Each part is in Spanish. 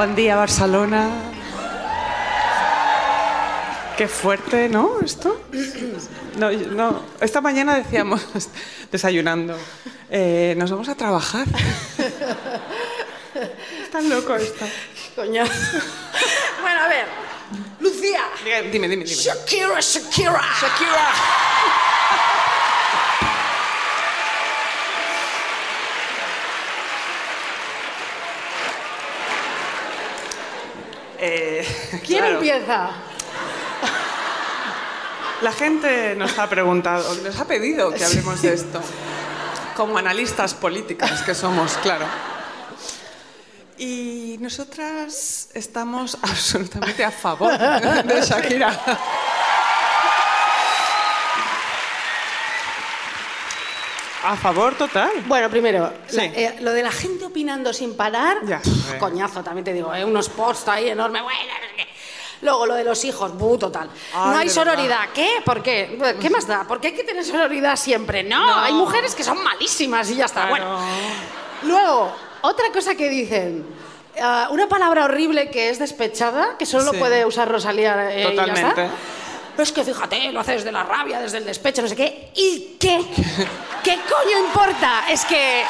Buen día, Barcelona. Qué fuerte, ¿no? Esto. No, no. Esta mañana decíamos, desayunando, eh, nos vamos a trabajar. Está loco esto. Coño. bueno, a ver. Lucía. Dime, dime, dime. Shakira, Shakira. Shakira. Eh, ¿Quién claro. empieza? La gente nos ha preguntado, nos ha pedido que hablemos de esto, como analistas políticas que somos, claro. Y nosotras estamos absolutamente a favor de Shakira. A favor total. Bueno, primero, Sí. la- eh, lo de la gente opinando sin parar, Ya. pf, coñazo, también te digo, eh, unos posts ahí enormes, bueno. Luego lo de los hijos, buh, total. Ay, no hay sororidad. ¿Qué? ¿Por qué? ¿Qué más da? ¿Por qué hay que tener sororidad siempre? No, hay mujeres que son malísimas y ya está. Claro. Bueno. Luego, otra cosa que dicen. ah, una palabra horrible que es despechada, que solo Sí. puede usar Rosalía eh, y ya está. Totalmente. Es que fíjate, lo haces desde la rabia, desde el despecho, no sé qué. ¿Y qué? ¿Qué coño importa? Es que.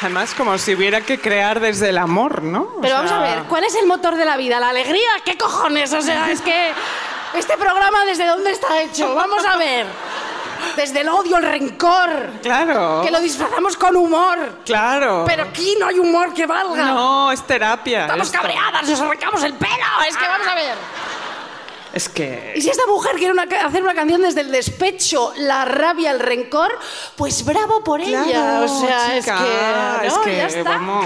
Además, como si hubiera que crear desde el amor, ¿no? O Pero vamos a sea, ver, ¿cuál es el motor de la vida? ¿La alegría? ¿Qué cojones? O sea, es que. Este programa, ¿desde dónde está hecho? Vamos a ver. Desde el odio, el rencor. Claro. Que lo disfrazamos con humor. Claro. Pero aquí no hay humor que valga. No, es terapia. Estamos esto. cabreadas, nos arrancamos el pelo. Es que vamos a ver. Es que. Y si esta mujer quiere una hacer una canción desde el despecho, la rabia, el rencor, pues bravo por ella. Claro, O sea, es chica, que. es que, ya está. vamos.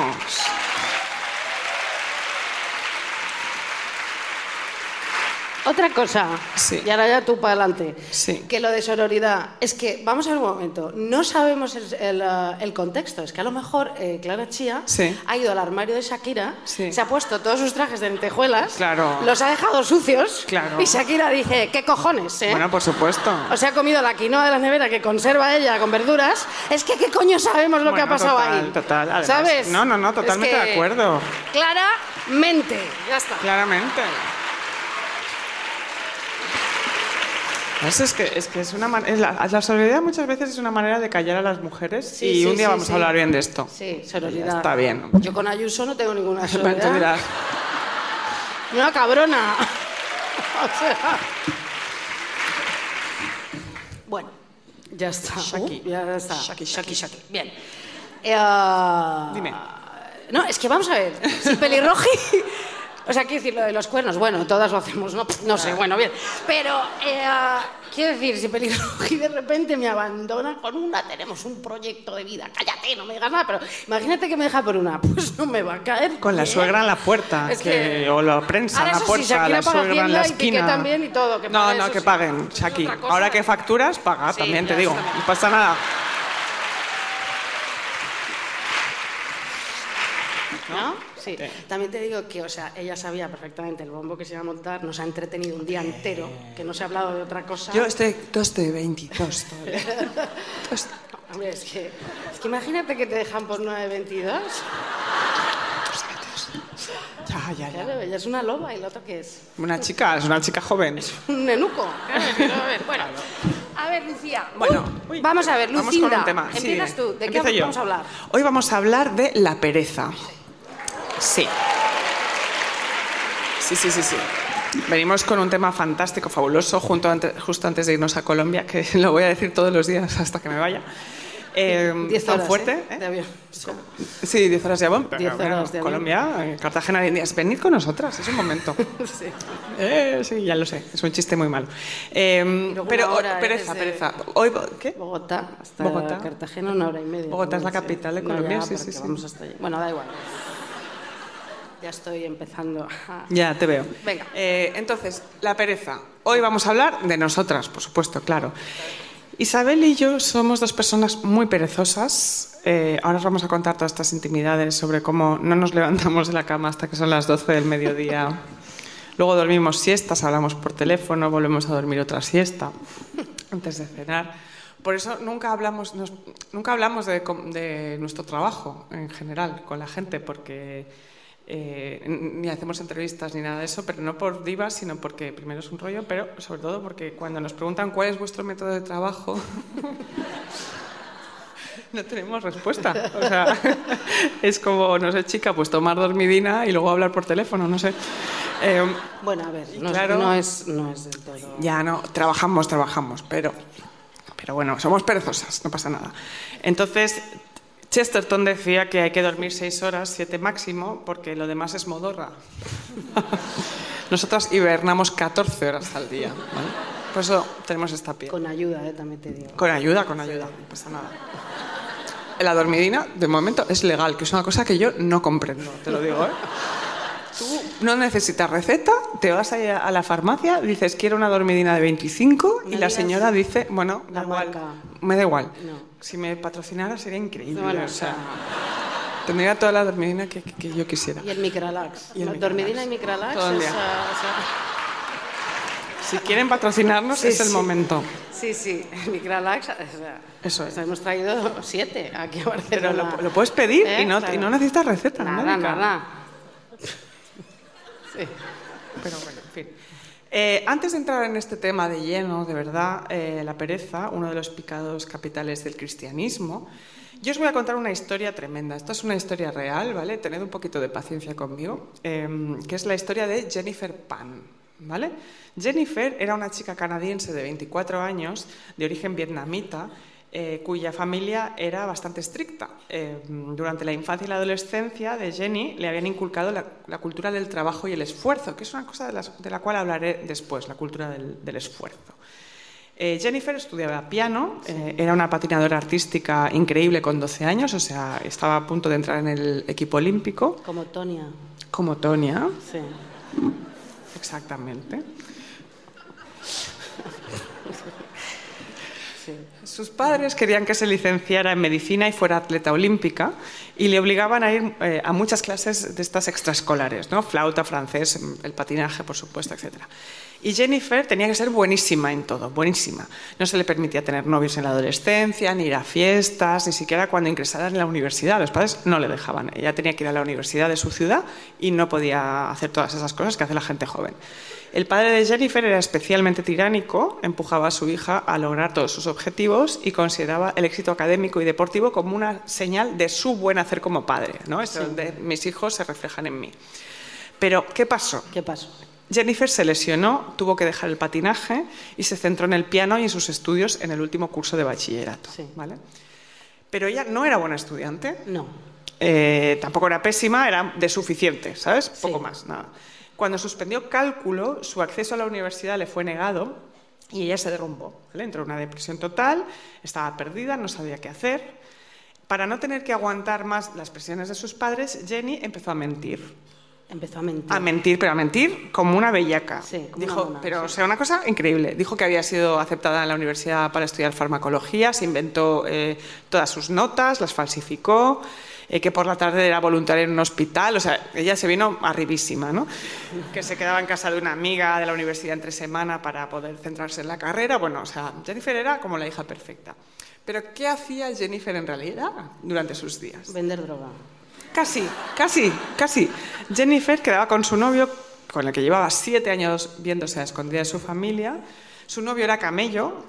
Otra cosa, Sí. y ahora ya tú para adelante, Sí. que lo de sororidad, es que, vamos a ver un momento, no sabemos el, el, eh, el contexto, es que a lo mejor eh, Clara Chía Sí. ha ido al armario de Shakira, se ha puesto todos sus trajes de lentejuelas, Claro. los ha dejado sucios, Claro. y Shakira dice, ¿qué cojones? eh?". Bueno, por supuesto. O sea, ha comido la quinoa de la nevera que conserva ella con verduras. Es que, ¿qué coño sabemos lo que ha pasado total, ahí? Total, además- ¿Sabes? No, no, no, Es totalmente que de acuerdo. Claramente. Ya está. Claramente. Es, es que, es que es una es la, la solidaridad muchas veces es una manera de callar a las mujeres Sí, y sí, un día sí, vamos a hablar bien de esto. Sí, sororidad. Está bien. Yo con Ayuso no tengo ninguna dirás, Una cabrona. o sea... Bueno, ya está. Shaki. Uh, ya está. Shaki, Shaki, Shaki. Bien. Eh, Dime. No, es que vamos a ver. Si pelirroji. O sea, quiero decir, lo de los cuernos, bueno, todas lo hacemos, no, no sé, bueno, bien. Pero, eh, quiero decir, si pelirroji de repente me abandona con una, tenemos un proyecto de vida, cállate, no me digas nada, pero imagínate que me deja por una, pues no me va a caer. Con la suegra en la puerta, Es que, que- o la prensa en la sí, puerta, Shakira la suegra en la Hacienda y esquina. también y todo, que no, no, que sí. paguen, Shaki. Ahora que facturas, paga, Sí, también te digo. también. No pasa nada. ¿no? Sí. También te digo que, o sea, ella sabía perfectamente el bombo que se iba a montar, nos ha entretenido un día entero, que no se ha hablado de otra cosa. Yo estoy tos de 22 todavía. Tos- Hombre, es que, es que imagínate que te dejan por 9.22. Ya, ya, ya. Claro, ella es una loba y el otro que es Una chica, es una chica joven. un nenuco. Claro, pero a ver, bueno. A ver, Lucía. Bueno, Uy, vamos a ver, Vamos Lucinda. con un tema. Sí, Empiezas tú. ¿De qué yo. vamos a hablar? Hoy vamos a hablar de la pereza. Sí. Sí, sí, sí, sí. Venimos con un tema fantástico, fabuloso, junto ante- justo antes de irnos a Colombia, que lo voy a decir todos los días hasta que me vaya. Eh, Diez tan horas, fuerte. ¿eh? ¿eh? De avión. Sí. Sí, 10 horas de avión. pero Diez horas de avión. Colombia, eh, Cartagena de Indias. Venid con nosotras, es un momento. Sí. Eh, sí, ya lo sé, es un chiste muy malo. Luego pero pereza, desde- pereza. Hoy, ¿Qué? Bogotá hasta Bogotá. Cartagena una hora y media. Bogotá es la capital de No, Colombia, ya, sí, sí, sí. vamos hasta allí. Bueno, da igual. Ya estoy empezando. a- Ya, te veo. Venga. Eh, entonces, la pereza. Hoy vamos a hablar de nosotras, por supuesto, claro. Isabel y yo somos dos personas muy perezosas. Eh, ahora os vamos a contar todas estas intimidades sobre cómo no nos levantamos de la cama hasta que son las 12 del mediodía. Luego dormimos siestas, hablamos por teléfono, volvemos a dormir otra siesta antes de cenar. Por eso nunca hablamos, nos- nunca hablamos de, de nuestro trabajo en general con la gente, porque eh, ni hacemos entrevistas ni nada de eso, pero no por divas, sino porque primero es un rollo, pero sobre todo porque cuando nos preguntan cuál es vuestro método de trabajo, no tenemos respuesta. O sea, es como, no sé, chica, pues tomar dormidina y luego hablar por teléfono, no sé. Eh, Bueno, a ver, no, claro. no es, no es del todo. ya no, trabajamos, trabajamos, pero, pero bueno, somos perezosas, no pasa nada. Entonces, Chesterton decía que hay que dormir seis horas, siete máximo, porque lo demás es modorra. Nosotras hibernamos 14 horas al día. ¿vale? Por eso tenemos esta piel. Con ayuda, eh, también te digo. Con ayuda, con ayuda, no pasa nada. La dormidina, de momento, es legal, que es una cosa que yo no comprendo, te lo digo, ¿eh? Tú no necesitas receta, te vas a, la farmacia, dices quiero una dormidina de 25 y la señora dice, bueno, da igual, marca. me da igual. No. Si me patrocinara sería increíble, Bueno, o sea, tendría toda la dormidina que, que- que yo quisiera. Y el micralax. Y el No, Micralax. Dormidina y micralax. Todo el día. Si quieren patrocinarnos Sí, es el sí. momento. Sí, sí, el micralax. o sea, Eso es. hemos traído siete aquí a Pero Barcelona. lo, lo puedes pedir ¿Eh? y, no, Claro. y no necesitas receta. Nada, médica. nada. Sí. Pero bueno. Eh, antes de entrar en este tema de lleno, de verdad, eh, la pereza, uno de los picados capitales del cristianismo, yo os voy a contar una historia tremenda. Esta es una historia real, ¿vale? Tened un poquito de paciencia conmigo, eh, que es la historia de Jennifer Pan, ¿vale? Jennifer era una chica canadiense de 24 años, de origen vietnamita, eh, cuya familia era bastante estricta. Eh, durante la infancia y la adolescencia de Jenny le habían inculcado la, la cultura del trabajo y el esfuerzo, que es una cosa de, las- de la cual hablaré después, la cultura del, del esfuerzo. Eh, Jennifer estudiaba piano, eh, era una patinadora artística increíble con 12 años, o sea, estaba a punto de entrar en el equipo olímpico, Como Tonia. como Tonia, Sí. exactamente. sí. Sus padres querían que se licenciara en medicina y fuera atleta olímpica y le obligaban a ir eh, a muchas clases de estas extraescolares, ¿no? Flauta, francés, el patinaje, por supuesto, etc. Y Jennifer tenía que ser buenísima en todo, buenísima. No se le permitía tener novios en la adolescencia, ni ir a fiestas, ni siquiera cuando ingresara en la universidad. Los padres no le dejaban. Ella tenía que ir a la universidad de su ciudad y no podía hacer todas esas cosas que hace la gente joven. El padre de Jennifer era especialmente tiránico, empujaba a su hija a lograr todos sus objetivos y consideraba el éxito académico y deportivo como una señal de su buen hacer como padre. ¿no? Es donde mis hijos se reflejan en mí. Pero, ¿qué pasó? ¿Qué pasó? Jennifer se lesionó, tuvo que dejar el patinaje y se centró en el piano y en sus estudios en el último curso de bachillerato. Sí. ¿vale? Pero ella no era buena estudiante, No. eh, tampoco era pésima, era de suficiente, ¿sabes? Poco Sí. más, nada. Cuando suspendió cálculo, su acceso a la universidad le fue negado y ella se derrumbó. ¿vale? Entró en una depresión total, estaba perdida, no sabía qué hacer. Para no tener que aguantar más las presiones de sus padres, Jenny empezó a mentir. Empezó a mentir. A mentir, pero a mentir como una bellaca. Sí, como Dijo, una mona, pero sí. o sea, una cosa increíble. Dijo que había sido aceptada en la universidad para estudiar farmacología, se inventó eh, todas sus notas, las falsificó. eh, que por la tarde era voluntaria en un hospital, o sea, ella se vino arribísima, ¿no? Que se quedaba en casa de una amiga de la universidad entre semana para poder centrarse en la carrera, bueno, o sea, Jennifer era como la hija perfecta. Pero ¿qué hacía Jennifer en realidad durante sus días? Vender droga. Casi, casi, casi. Jennifer quedaba con su novio, con el que llevaba siete años viéndose a escondida de su familia. Su novio era camello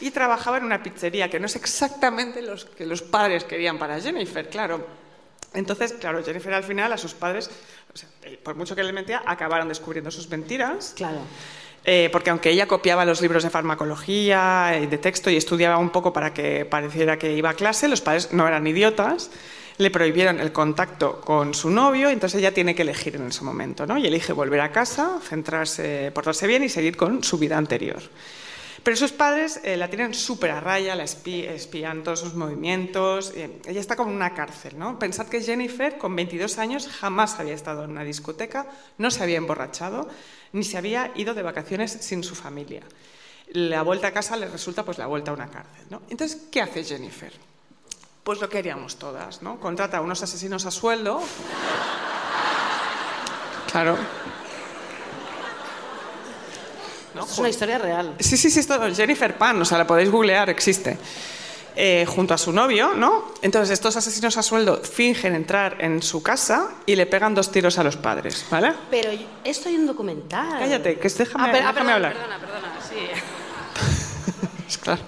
y trabajaba en una pizzería, que no es exactamente lo que los padres querían para Jennifer, claro. Entonces, claro, Jennifer al final a sus padres, eh, por mucho que le mentía, acabaron descubriendo sus mentiras. Claro. Eh, porque aunque ella copiaba los libros de farmacología de texto y estudiaba un poco para que pareciera que iba a clase, los padres no eran idiotas, le prohibieron el contacto con su novio, entonces ella tiene que elegir en ese momento, ¿no? Y elige volver a casa, centrarse, portarse bien y seguir con su vida anterior. Pero sus padres eh, la tienen súper a raya, la espi- espían todos sus movimientos. eh, ella está como una cárcel, ¿no? Pensad que Jennifer, con 22 años, jamás había estado en una discoteca, no se había emborrachado, ni se había ido de vacaciones sin su familia. La vuelta a casa le resulta pues la vuelta a una cárcel, ¿no? Entonces, ¿qué hace Jennifer? Pues lo que haríamos todas, ¿no? Contrata a unos asesinos a sueldo. Claro. ¿No? Es una historia real. Sí, sí, sí, esto es Jennifer Pan, o sea, la podéis googlear, existe. Eh, junto a su novio, ¿no? Entonces estos asesinos a sueldo fingen entrar en su casa y le pegan dos tiros a los padres, ¿vale? Pero esto hay un documental. Cállate, que déjame- Ah, ah, perdona, hablar. Perdona, perdona, sí. Claro.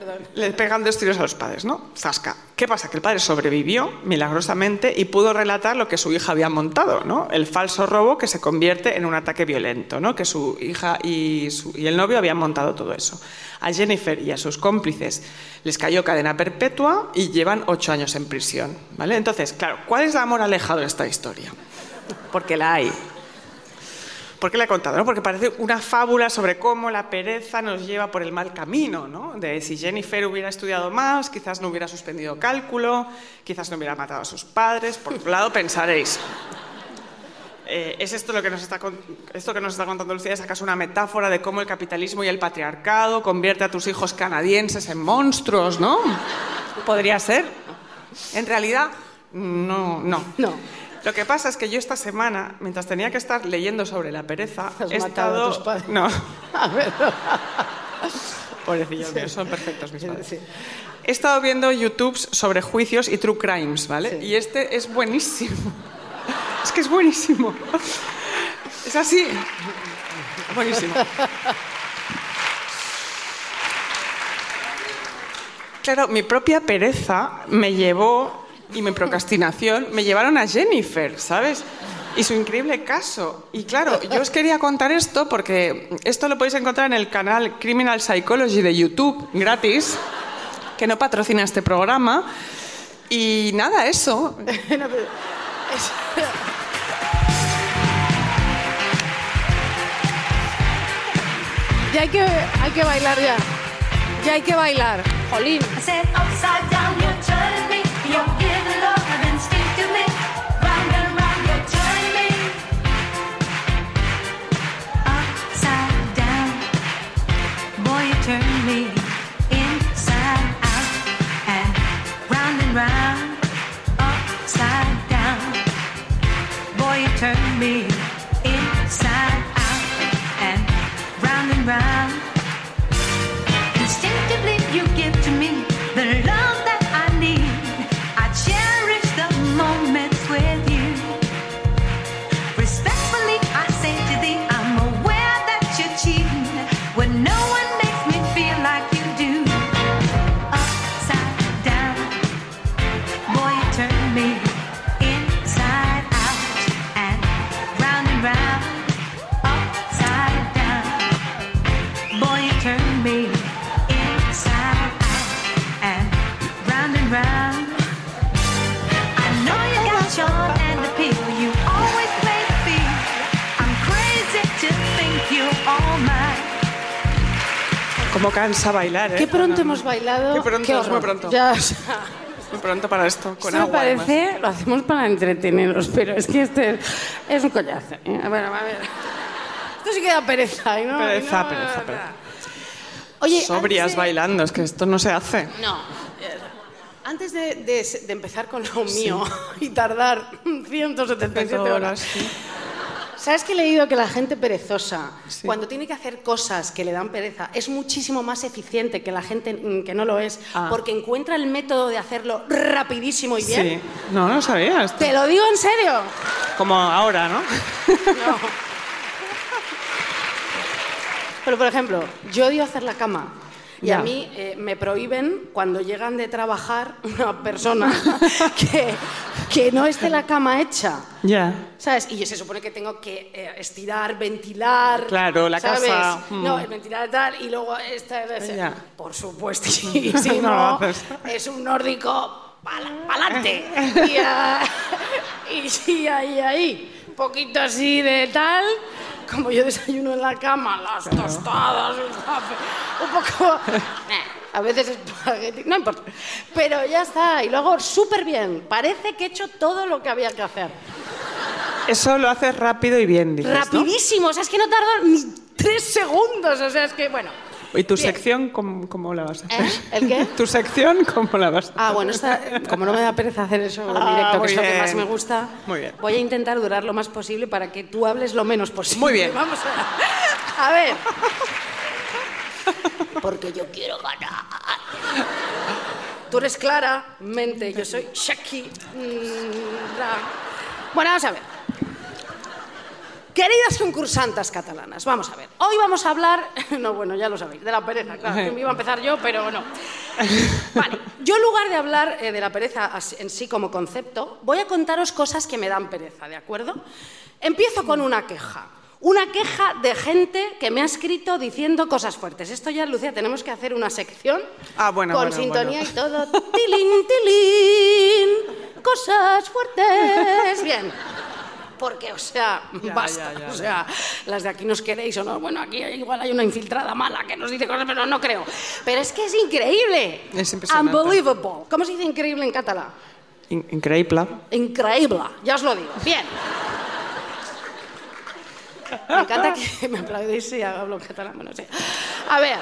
Perdón. Le pegan dos tiros a los padres, ¿no? Zasca. ¿Qué pasa? Que el padre sobrevivió milagrosamente y pudo relatar lo que su hija había montado, ¿no? El falso robo que se convierte en un ataque violento, ¿no? Que su hija y, su- y el novio habían montado todo eso. A Jennifer y a sus cómplices les cayó cadena perpetua y llevan ocho años en prisión, ¿vale? Entonces, claro, ¿cuál es la moraleja de esta historia? Porque la hay. ¿Por qué la he contado? no? Porque parece una fábula sobre cómo la pereza nos lleva por el mal camino, ¿no? De si Jennifer hubiera estudiado más, quizás no hubiera suspendido cálculo, quizás no hubiera matado a sus padres. Por otro lado, pensaréis, eh, ¿es esto lo que nos está esto que nos está contando Lucía? ¿Es acaso una metáfora de cómo el capitalismo y el patriarcado convierte a tus hijos canadienses en monstruos, no? Podría ser. En realidad, no, no. No. Lo que pasa es que yo esta semana, mientras tenía que estar leyendo sobre la pereza, he matado a estado... tus padres. No, A ver. pobrecillos son perfectos mis padres. He estado viendo YouTube sobre juicios y true crimes, ¿vale? Sí. Y este es buenísimo. Es que es buenísimo. Es así. Buenísimo. Claro, mi propia pereza me llevó y mi procrastinación me llevaron a Jennifer, ¿sabes? Y su increíble caso. Y claro, yo os quería contar esto porque esto lo podéis encontrar en el canal Criminal Psychology de YouTube, gratis, que no patrocina este programa. Y nada, eso. Ya hay que, hay que bailar ya. Ya hay que bailar. Jolín. Me inside out and round and round. Instinctively, you give to me the love cansa bailar, ¿eh? Qué pronto hemos bailado. Qué pronto, Qué es muy pronto. Ya, o sea, Muy pronto para esto, con esto me agua. además. parece, lo hacemos para entreteneros, pero es que este es un collazo. ¿eh? A ver, a ver. Esto sí que da pereza. ¿no? Pereza, No, pereza, pereza. Oye, Sobrias antes de- bailando, es que esto no se hace. No. Antes de, de- de empezar con lo mío y tardar 177 horas, horas, sí. ¿Sabes que he leído que la gente perezosa, Sí. cuando tiene que hacer cosas que le dan pereza, es muchísimo más eficiente que la gente mm, que no lo es, Ah. porque encuentra el método de hacerlo rapidísimo y bien? Sí. No, no sabías. Te lo digo en serio. Como ahora, ¿no? No. Pero, por ejemplo, yo odio hacer la cama. Y Ya. a mí eh, me prohíben cuando llegan de trabajar una persona que, que no esté la cama hecha. Ya. ¿Sabes? Y se supone que tengo que eh, estirar, ventilar. Claro, la ¿sabes? casa, mm. No, el ventilar tal, y luego esta. esa. Ya. Por supuesto, y si No no, haces. es un nórdico pa'lante. y, ah, y sí, ahí, ahí. Un poquito así de tal. Como yo desayuno en la cama, las tostadas, el café, un poco. a veces espagueti, no importa. Pero ya está, y lo hago súper bien. Parece que he hecho todo lo que había que hacer. Eso lo haces rápido y bien, dices, ¿no? Rapidísimo, o sea, es que no tardo ni tres segundos, o sea, es que, bueno. ¿Y tu Bien. sección cómo, cómo la vas a hacer? ¿Eh? ¿El qué? ¿Tu sección cómo la vas a hacer? Ah, bueno, esta, como no me da pereza hacer eso en Ah, directo, que es lo que más me gusta, Muy bien. voy a intentar durar lo más posible para que tú hables lo menos posible. Muy bien. Vamos a, a ver. Porque yo quiero ganar. Tú eres claramente, yo soy Shaki. mm. Bueno, vamos a ver. Queridas concursantes catalanas, vamos a ver. Hoy vamos a hablar, no, bueno, ya lo sabéis, de la pereza. Claro, que me iba a empezar yo, pero no. Vale, yo en lugar de hablar eh, de la pereza en sí como concepto, voy a contaros cosas que me dan pereza, ¿de acuerdo? Empiezo con una queja. Una queja de gente que me ha escrito diciendo cosas fuertes. Esto ya, Lucía, tenemos que hacer una sección Ah, bueno, con bueno, sintonía bueno. y todo. Tilín, tilín, cosas fuertes. Bien. Porque, o sea, Ya, basta. ya, ya, o sea, las de aquí nos queréis o no. Bueno, aquí igual hay una infiltrada mala que nos dice cosas, pero no creo. Pero es que es increíble. Es impresionante. Unbelievable. ¿Cómo se dice increíble en catalán? In- increíble. Increíble, ya os lo digo. Bien. Me encanta que me aplaudéis si hablo catalán. Bueno, sí. A ver.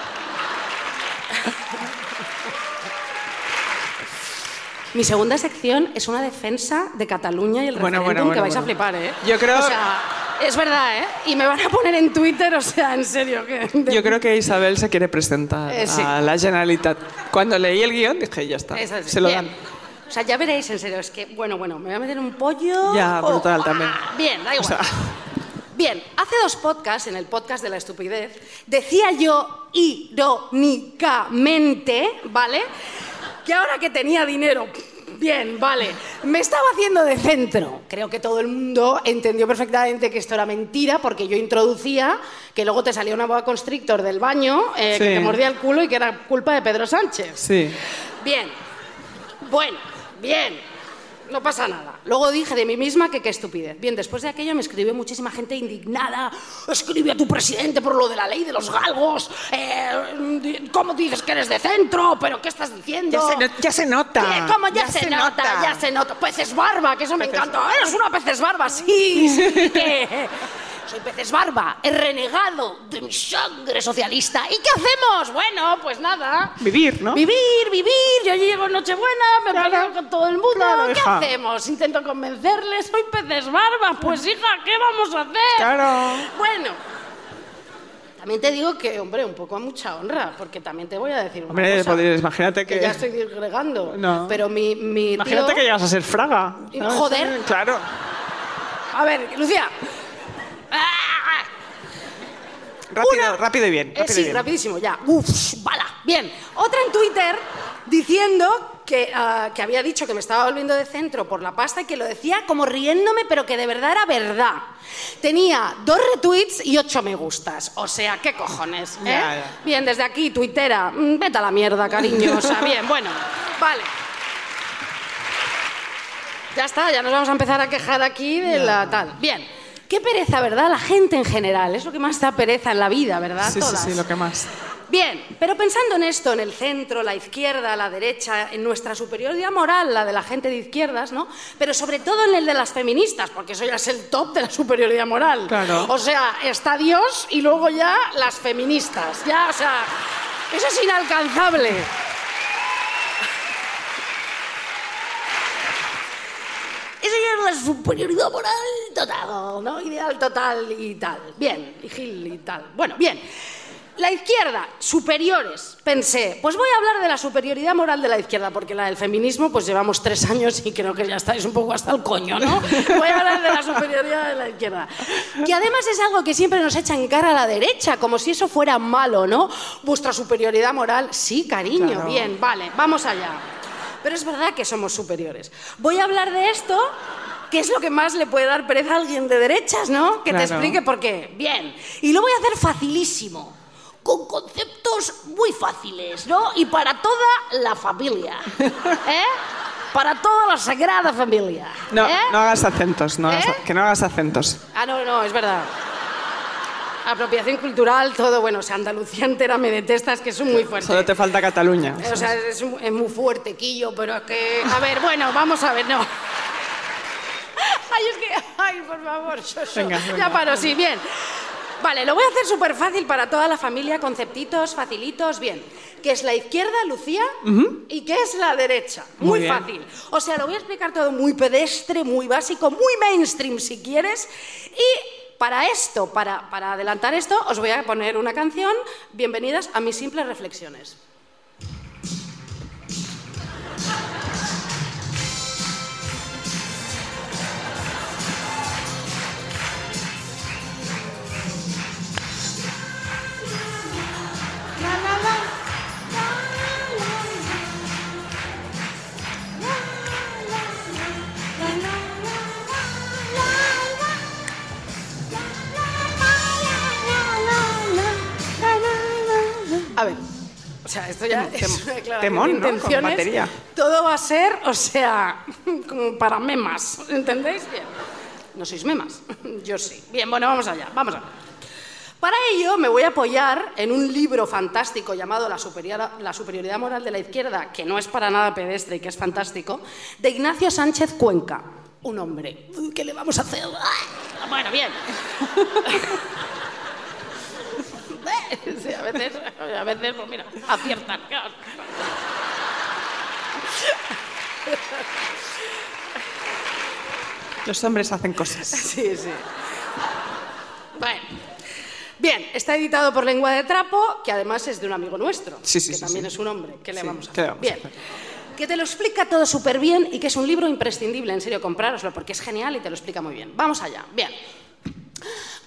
Mi segunda sección es una defensa de Cataluña y el Bueno, referéndum bueno, que bueno, vais a flipar, ¿eh? Yo creo- O sea, es verdad, ¿eh? Y me van a poner en Twitter, o sea, en serio. Que... Yo creo que Isabel se quiere presentar Eh, sí. a la Generalitat. Cuando leí el guion dije, ya está, Es se lo Bien. dan. O sea, ya veréis, en serio, es que, bueno, bueno, me voy a meter un pollo. Ya, o- brutal ¡Ah! también. Bien, da O igual. sea, Bien, hace dos podcasts, en el podcast de la estupidez, decía yo irónicamente, ¿vale? Que ahora que tenía dinero, bien, vale, me estaba haciendo de centro. Creo que todo el mundo entendió perfectamente que esto era mentira, porque yo introducía que luego te salía una boa constrictor del baño, eh, que te mordía el culo y que era culpa de Pedro Sánchez. sí. Bien. Bueno, bien. No pasa nada. Luego dije de mí misma que qué estupidez. Bien, después de aquello me escribió muchísima gente indignada. Escribe a tu presidente por lo de la ley de los galgos. Eh, ¿Cómo dices que eres de centro? ¿Pero qué estás diciendo? Ya se, no- ya se nota. ¿Qué? ¿Cómo ya, se, nota? Ya se nota. Peces barba, que eso me encanta. Eres una peces barba, sí. sí. Soy peces barba, he renegado de mi sangre socialista. ¿Y qué hacemos? Bueno, pues nada. Vivir, ¿no? Vivir, vivir. Yo llego en Nochebuena, me Claro. peleo con todo el mundo. Claro, ¿Qué hija. hacemos? Intento convencerles. Soy peces barba. Pues hija, ¿qué vamos a hacer? Claro. Bueno. También te digo que, hombre, un poco a mucha honra, porque también te voy a decir una Hombre, cosa. podrías- imagínate Que que... ya estoy disgregando. No. Pero mi, mi Imagínate tío- que llegas a ser Fraga. ¿sabes? joder. Claro. A ver, Lucía. ¡Ah! Rápido, Una- rápido y bien. Eh, rápido y sí, bien. rapidísimo, ya. Uf, bala. Bien. Otra en Twitter diciendo que, ah, que había dicho que me estaba volviendo de centro por la pasta y que lo decía como riéndome, pero que de verdad era verdad. Tenía dos retweets y ocho me gustas. O sea, ¿qué cojones? eh? Ya, ya. Bien, desde aquí, tuitera. mm, Vete a la mierda, cariño. O sea, bien, bueno. Vale. Ya está, ya nos vamos a empezar a quejar aquí de la tal. Bien. Qué pereza, ¿verdad? La gente en general. Es lo que más da pereza en la vida, ¿verdad? Sí, sí, Todas. sí, lo que más. Bien, pero pensando en esto, en el centro, la izquierda, la derecha, en nuestra superioridad moral, la de la gente de izquierdas, ¿no? Pero sobre todo en el de las feministas, porque eso ya es el top de la superioridad moral. Claro. O sea, está Dios y luego ya las feministas. Ya, o sea, eso es inalcanzable. La superioridad moral total, ¿no? Ideal total y tal. Bien, y Gil y tal. Bueno, bien. La izquierda, superiores. Pensé, pues voy a hablar de la superioridad moral de la izquierda, porque la del feminismo, pues llevamos tres años y creo que ya estáis un poco hasta el coño, ¿no? Voy a hablar de la superioridad de la izquierda. Que además es algo que siempre nos echa en cara a la derecha, como si eso fuera malo, ¿no? Vuestra superioridad moral, sí, cariño, Claro. bien, vale, vamos allá. Pero es verdad que somos superiores. Voy a hablar de esto, que es lo que más le puede dar pereza a alguien de derechas, ¿no? Que te Claro. explique por qué. Bien. Y lo voy a hacer facilísimo, con conceptos muy fáciles, ¿no? Y para toda la familia. ¿Eh? Para toda la sagrada familia. No, ¿eh? no hagas acentos, no hagas- ¿Eh? que no hagas acentos. Ah, no, no, es verdad. Apropiación cultural, todo, bueno, o sea, Andalucía entera me detestas, que es muy fuerte. Solo te falta Cataluña. O sea, es, muy fuerte, Quillo, pero es que... A ver, bueno, vamos a ver, no. Ay, es que... Ay, por favor, yo, yo. Venga, Ya paro, sí, bien. Vale, lo voy a hacer súper fácil para toda la familia, conceptitos, facilitos, bien. ¿Qué es la izquierda, Lucía? ¿Y qué es la derecha? Muy Muy, fácil. O sea, lo voy a explicar todo muy pedestre, muy básico, muy mainstream si quieres. Y para esto, para, adelantar esto, os voy a poner una canción. Bienvenidas a mis simples reflexiones. O sea, esto ya Tem- es una temón, de ¿no? Con. Todo va a ser, o sea, como para memas, ¿entendéis? Bien. No sois memas, yo sí. Bien, bueno, vamos allá, vamos allá. Para ello me voy a apoyar en un libro fantástico llamado la superioridad, la superioridad moral de la izquierda, que no es para nada pedestre y que es fantástico, de Ignacio Sánchez Cuenca. Un hombre. ¿Qué le vamos a hacer? ¡Ay! Bueno, bien. Sí, a veces, a veces, pues mira, aciertan. Los hombres hacen cosas. Sí, sí. Bueno. Bien, está editado por Lengua de Trapo, que además es de un amigo nuestro, Sí, sí, que sí, también sí. es un hombre. ¿Qué le Sí, vamos a ¿qué le hacer? vamos a Bien. Que te lo explica todo súper bien y que es un libro imprescindible, en serio, comprároslo, porque es genial y te lo explica muy bien. Vamos allá. Bien.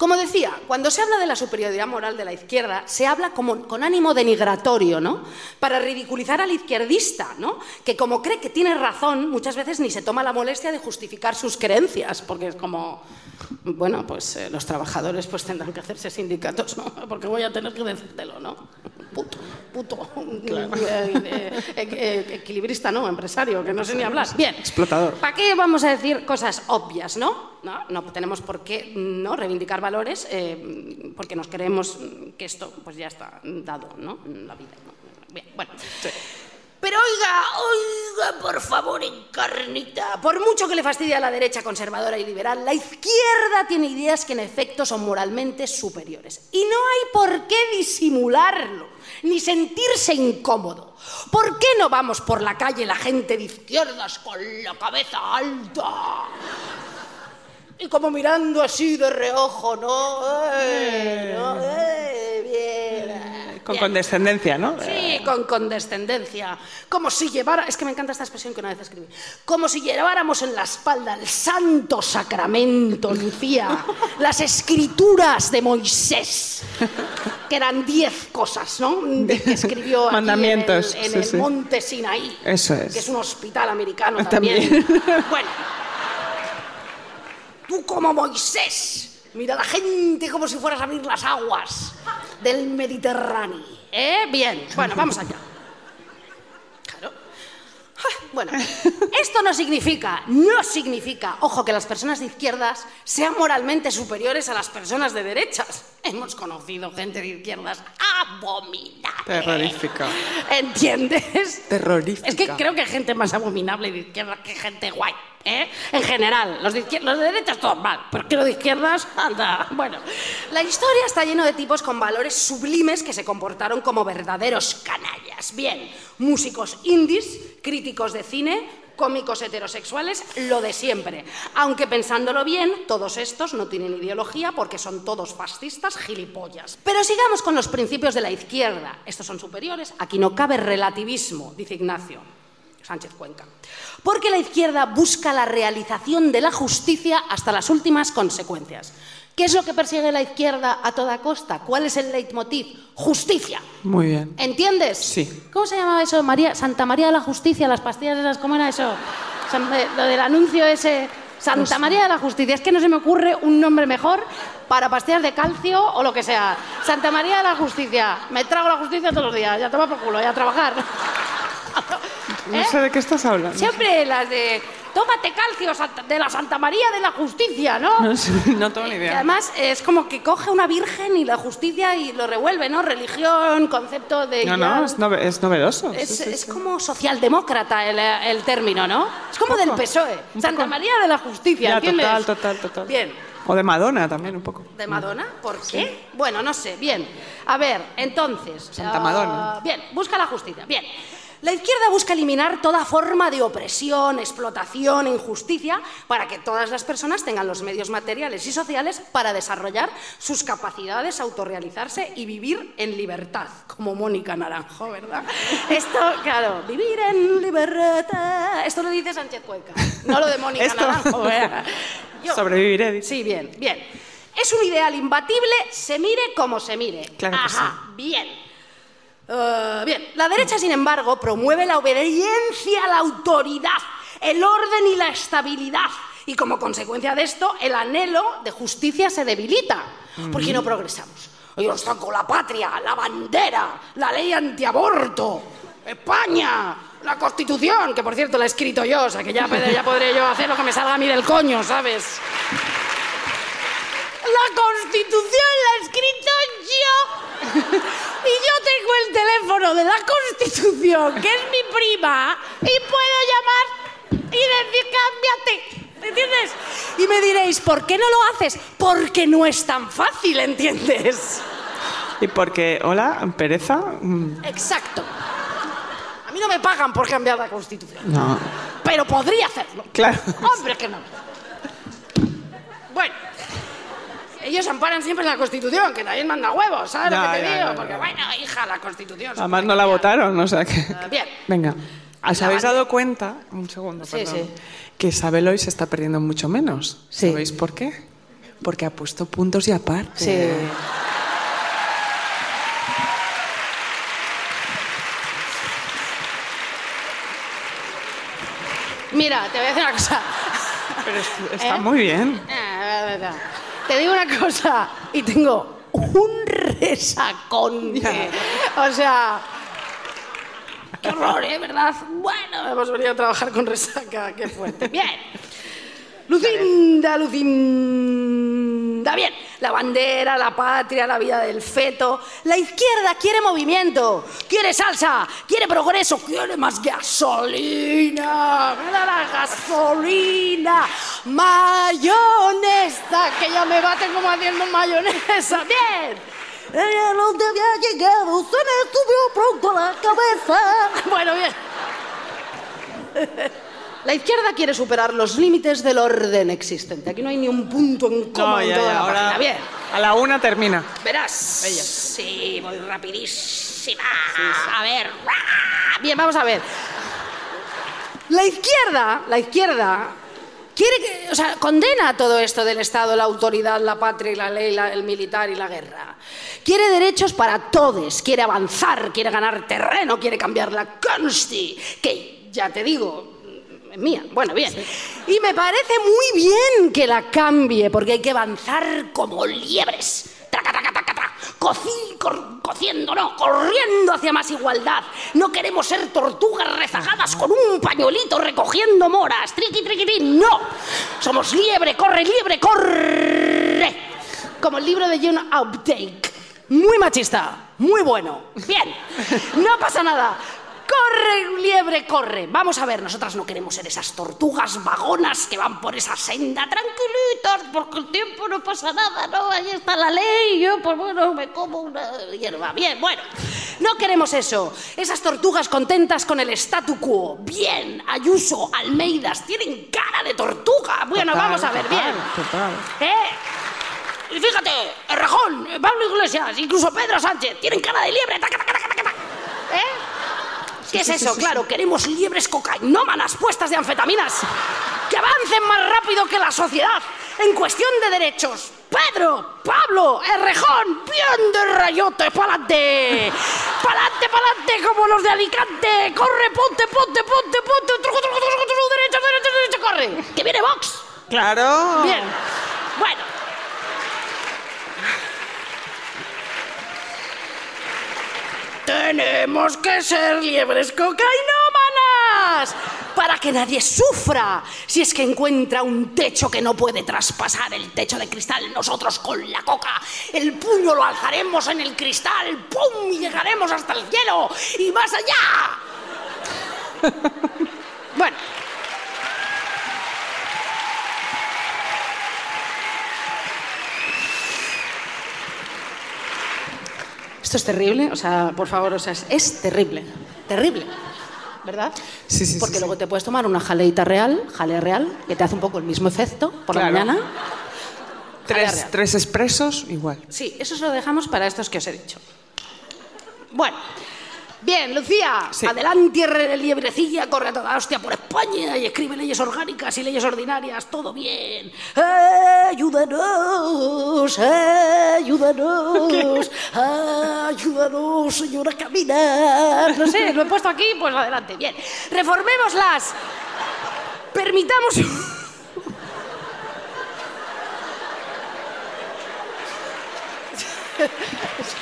Como decía, cuando se habla de la superioridad moral de la izquierda, se habla como con ánimo denigratorio, ¿no? Para ridiculizar al izquierdista, ¿no? Que como cree que tiene razón, muchas veces ni se toma la molestia de justificar sus creencias, porque es como, bueno, pues eh, los trabajadores pues tendrán que hacerse sindicatos, ¿no? Porque voy a tener que decírtelo, ¿no? Puto, puto, eh, eh, equilibrista, no, empresario, que no sé ni hablar. Bien. Explotador. ¿Para qué vamos a decir cosas obvias, no? No, no tenemos por qué no reivindicar valores eh, porque nos creemos que esto pues ya está dado, ¿no? En la vida. ¿no? Bien, bueno. Pero oiga, oiga, por favor, encarnita. Por mucho que le fastidie a la derecha conservadora y liberal, la izquierda tiene ideas que en efecto son moralmente superiores. Y no hay por qué disimularlo, ni sentirse incómodo. ¿Por qué no vamos por la calle la gente de izquierdas con la cabeza alta? Y como mirando así de reojo, ¿no? ¡Eh! ¿no? ¡Eh! Bien. Con Bien. condescendencia, ¿no? Sí, con condescendencia. Como si llevara. Es que me encanta esta expresión que una vez escribí. Como si lleváramos en la espalda el santo sacramento, Lucía. las escrituras de Moisés. Que eran diez cosas, ¿no? De que escribió aquí Mandamientos, en el, en sí, el sí. monte Sinaí. Eso es. Que es un hospital americano También. también. bueno. Tú como Moisés. Mira a la gente como si fueras a abrir las aguas del Mediterráneo. ¿Eh? Bien. Bueno, vamos allá. Claro. Ah, Bueno, esto no significa, no significa, ojo, que las personas de izquierdas sean moralmente superiores a las personas de derechas. Hemos conocido gente de izquierdas abominable. Terrorífica. ¿Entiendes? Terrorífica. Es que creo que hay gente más abominable de izquierdas que gente guay. ¿Eh? En general, los de, los de derechas todos mal, pero los de izquierdas, anda. Bueno, la historia está lleno de tipos con valores sublimes que se comportaron como verdaderos canallas. Bien, músicos indies, críticos de cine, cómicos heterosexuales, lo de siempre. Aunque pensándolo bien, todos estos no tienen ideología porque son todos fascistas gilipollas. Pero sigamos con los principios de la izquierda. Estos son superiores. Aquí no cabe relativismo, dice Ignacio. Sánchez Cuenca. Porque la izquierda busca la realización de la justicia hasta las últimas consecuencias. ¿Qué es lo que persigue la izquierda a toda costa? ¿Cuál es el leitmotiv? Justicia. Muy bien. ¿Entiendes? Sí. ¿Cómo se llamaba eso? María, Santa María de la Justicia, las pastillas esas, ¿cómo era eso? Lo del anuncio ese. Santa María de la Justicia. Es que no se me ocurre un nombre mejor para pastillas de calcio o lo que sea. Santa María de la Justicia. Me trago la justicia todos los días. Ya toma por culo, ya a trabajar. No ¿Eh? sé de qué estás hablando. Siempre las de. Tómate calcio de la Santa María de la Justicia, ¿no? No, sé, no tengo ni Y idea. además es como que coge una virgen y la justicia y lo revuelve, ¿no? Religión, concepto de... No, ya- no, es, nove- es novedoso. es, Sí, sí, es sí. como socialdemócrata el, el término, ¿no? Es como del PSOE. Santa. María de la Justicia, Ya, total, total, total. Bien. O de Madonna también, un poco. ¿De Madonna? ¿Por qué? Bueno, no sé. Bien. A ver, entonces. Santa Madonna. Bien, busca la justicia. Bien. La izquierda busca eliminar toda forma de opresión, explotación e injusticia para que todas las personas tengan los medios materiales y sociales para desarrollar sus capacidades, autorrealizarse y vivir en libertad, como Mónica Naranjo, ¿verdad? Esto, claro, vivir en libertad. Esto lo dice Sánchez Cuenca, no lo de Mónica Esto- Naranjo. ¿verdad? Yo- Sobreviviré, dice. Sí, bien, bien. Es un ideal imbatible, se mire como se mire. Claro que Ajá, bien. Eh, bien, la derecha, sin embargo, promueve la obediencia a la autoridad, el orden y la estabilidad. Y como consecuencia de esto, el anhelo de justicia se debilita. Porque no progresamos. Yo saco la patria, la bandera, la ley antiaborto, España, la Constitución, que por cierto la he escrito yo, o sea que ya, ya podré yo hacer lo que me salga a mí del coño, ¿sabes? La Constitución la he escrito yo. Y yo tengo el teléfono de la Constitución, que es mi prima, y puedo llamar y decir, cámbiate. ¿Entiendes? Y me diréis, ¿por qué no lo haces? Porque no es tan fácil, ¿entiendes? Y porque, hola, pereza. Exacto. A mí no me pagan por cambiar la Constitución. No. Pero podría hacerlo. Claro. Hombre, que no. Bueno. Ellos amparan siempre la Constitución, que también manda huevos, ¿sabes lo que te digo? Porque, bueno, hija, la Constitución. Además no la votaron, o sea que... Bien. Venga. ¿Os habéis dado cuenta, un segundo, Sí, perdón, sí. que Isabel hoy se está perdiendo mucho menos? Sí. ¿Sabéis por qué? Porque ha puesto puntos y aparte. Sí. Mira, te voy a decir una cosa. Pero es- está ¿Eh? muy bien. Va. Te digo una cosa, y tengo un resacón. o sea, qué horror, ¿eh? ¿Verdad? Bueno, hemos venido a trabajar con resaca, qué fuerte. Bien. Lucinda, Lucinda. Bien, la bandera, la patria, la vida del feto. La izquierda quiere movimiento, quiere salsa, quiere progreso, quiere más gasolina. ¡Me da la gasolina! ¡Mayonesa! Que ya me baten como haciendo mayonesa. Bien. Ella no te había llegado, se me subió pronto la cabeza. Bueno, bien. La izquierda quiere superar los límites del orden existente. Aquí no hay ni un punto en coma No, en ya, toda ya, la ahora página. Bien. a la una termina. Verás. Sí, voy rapidísima. A ver. Bien, vamos a ver. La izquierda, la izquierda, quiere que, o sea, condena todo esto del Estado, la autoridad, la patria y la ley, la- el militar y la guerra. Quiere derechos para todos, quiere avanzar, quiere ganar terreno, quiere cambiar la consti, que ya te digo, es mía. Bueno, bien. Y me parece muy bien que la cambie, porque hay que avanzar como liebres. Traca, traca, traca, traca. Cocí- cor- cociendo, no, corriendo hacia más igualdad. No queremos ser tortugas rezagadas con un pañuelito recogiendo moras. Triqui, triqui, tri. No. Somos liebre, corre, liebre, corre. Como el libro de John Uptake. Muy machista, muy bueno. Bien, no pasa nada. Corre, liebre, corre. Vamos a ver, nosotras no queremos ser esas tortugas vagonas que van por esa senda tranquilitas, porque el tiempo no pasa nada, ¿no? Ahí está la ley, yo, pues bueno, me como una hierba. Bien, bueno, no queremos eso. Esas tortugas contentas con el statu quo. Bien, Ayuso, Almeidas, tienen cara de tortuga. Bueno, Total, vamos a ver, total, bien. total. ¿Eh? Y fíjate, Errejón, Pablo Iglesias, incluso Pedro Sánchez, tienen cara de liebre. taca, taca, taca, taca, taca. ¿Eh? ¿Qué es eso? claro, queremos liebres cocainómanas puestas de anfetaminas que avancen más rápido que la sociedad en cuestión de derechos. Pedro, Pablo, Errejón, bien de rayote, pa'lante. Pa'lante, pa'lante, como los de Alicante. Corre, ponte, ponte, ponte, ponte. Truco, truco, truco, truco, derecha, derecha, derecha, corre. Que viene Vox. Claro. Bien. Bueno. Tenemos que ser liebres cocainómanas para que nadie sufra si es que encuentra un techo que no puede traspasar el techo de cristal. Nosotros con la coca el puño lo alzaremos en el cristal, ¡pum! y llegaremos hasta el cielo y más allá. bueno. Esto es terrible, o sea, por favor, o sea, es, es terrible, terrible, ¿verdad? Sí, sí, Porque sí. luego te puedes tomar una jaleita real, jalea real, que te hace un poco el mismo efecto por Claro. la mañana. Tres, tres expresos, igual. Sí, eso se lo dejamos para estos que os he dicho. Bueno, bien, Lucía, Sí. adelante, re- liebrecilla, corre a toda hostia por España y escribe leyes orgánicas y leyes ordinarias, todo bien. Ayúdanos, ayúdanos, ayúdanos, señora, a caminar. No sé, lo he puesto aquí, pues adelante, bien. Reformémoslas. Permitamos...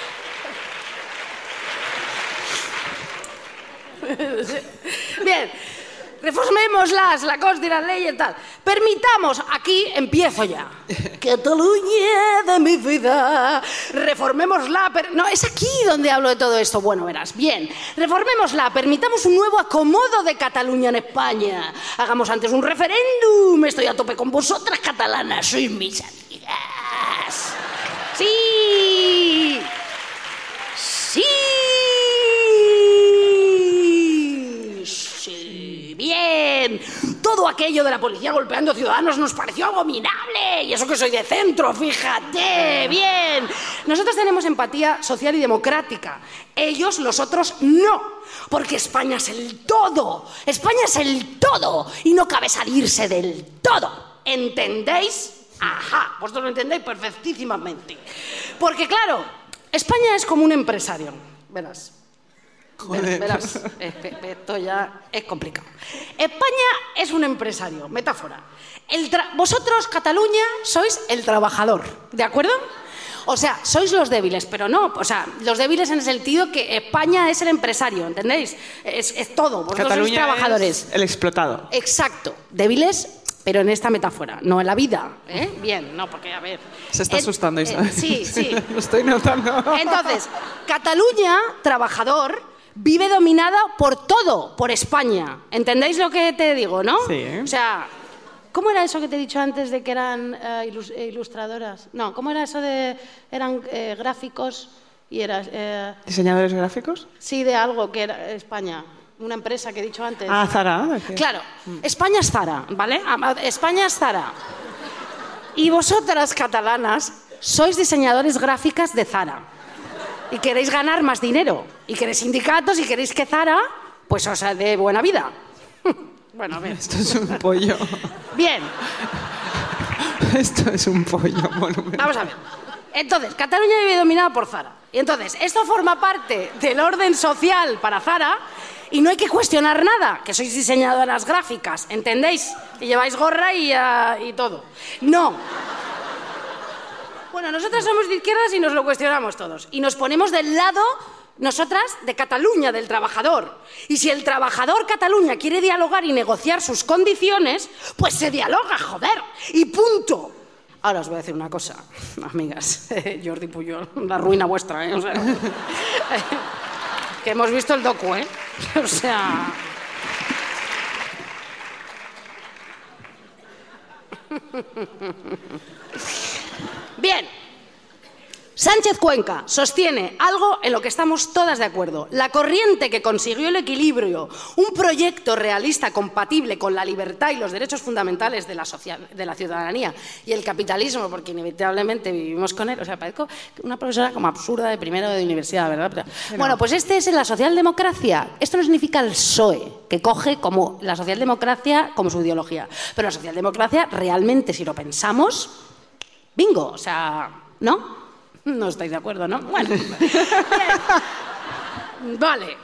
Bien, reformémoslas, la cosa y las leyes, tal. Permitamos, aquí empiezo ya. Cataluña de mi vida, reformémosla. per- No, es aquí donde hablo de todo esto. Bueno, verás, bien, reformémosla, permitamos un nuevo acomodo de Cataluña en España. Hagamos antes un referéndum. Estoy a tope con vosotras, catalanas, sois mis amigas. Sí. Sí. Sí. Bien. Todo aquello de la policía golpeando ciudadanos nos pareció abominable. Y eso que soy de centro, fíjate. Bien. Nosotros tenemos empatía social y democrática. Ellos, los otros, no. Porque España es el todo. España es el todo. Y no cabe salirse del todo. ¿Entendéis? Ajá, vosotros lo entendéis perfectísimamente. Porque claro, España es como un empresario. Verás. Joder. Verás, esto ya es complicado. España es un empresario, metáfora. El vosotros, Cataluña, sois el trabajador, ¿de acuerdo? O sea, sois los débiles, pero no, o sea, los débiles en el sentido que España es el empresario, ¿entendéis? Es, es todo, vosotros sois trabajadores. es el explotado. Exacto, débiles, pero en esta metáfora, no en la vida. ¿eh? Bien, no, porque a ver. Se está asustando, eh, Isabel. sí, sí. Lo estoy notando. Entonces, Cataluña, trabajador, vive dominada por todo, por España. ¿Entendéis lo que te digo, no? Sí. O sea, ¿cómo era eso que te he dicho antes de que eran eh, eh, ilustradoras? No, ¿cómo era eso de eran eh, gráficos y eras ¿Diseñadores gráficos? sí de algo que era España, una empresa que he dicho antes? Ah, Zara. Claro, España es Zara, ¿vale? Ama- España es Zara. Y vosotras, catalanas, sois diseñadores gráficas de Zara. Y queréis ganar más dinero. Y queréis sindicatos y queréis que Zara, pues os dé buena vida. Bueno, a ver. Esto es un pollo. Bien, Esto es un pollo monumental. vamos a ver. Entonces, Cataluña vive dominada por Zara. Y entonces, esto forma parte del orden social para Zara y no hay que cuestionar nada, que sois diseñadoras gráficas, ¿entendéis? Y lleváis gorra y, ah, y todo. No. Bueno, nosotras somos de izquierdas y nos lo cuestionamos todos. Y nos ponemos del lado, nosotras, de Cataluña, del trabajador. Y si el trabajador Cataluña quiere dialogar y negociar sus condiciones, pues se dialoga, joder. Y punto. Ahora os voy a decir una cosa, amigas. Jordi Puyol, la ruina vuestra, ¿eh? O sea, que hemos visto el docu, ¿eh? O sea... Bien. Sánchez Cuenca sostiene algo en lo que estamos todas de acuerdo. La corriente que consiguió el equilibrio, un proyecto realista compatible con la libertad y los derechos fundamentales de la, socia- de la ciudadanía y el capitalismo, porque inevitablemente vivimos con él. O sea, parezco una profesora como absurda de primero de universidad, ¿verdad? Pero- bueno, pues este es la socialdemocracia. Esto no significa el PSOE, que coge como la socialdemocracia como su ideología. Pero la socialdemocracia realmente, si lo pensamos, Bingo, o sea, ¿no? No estáis de acuerdo, ¿no? Bueno. Vale.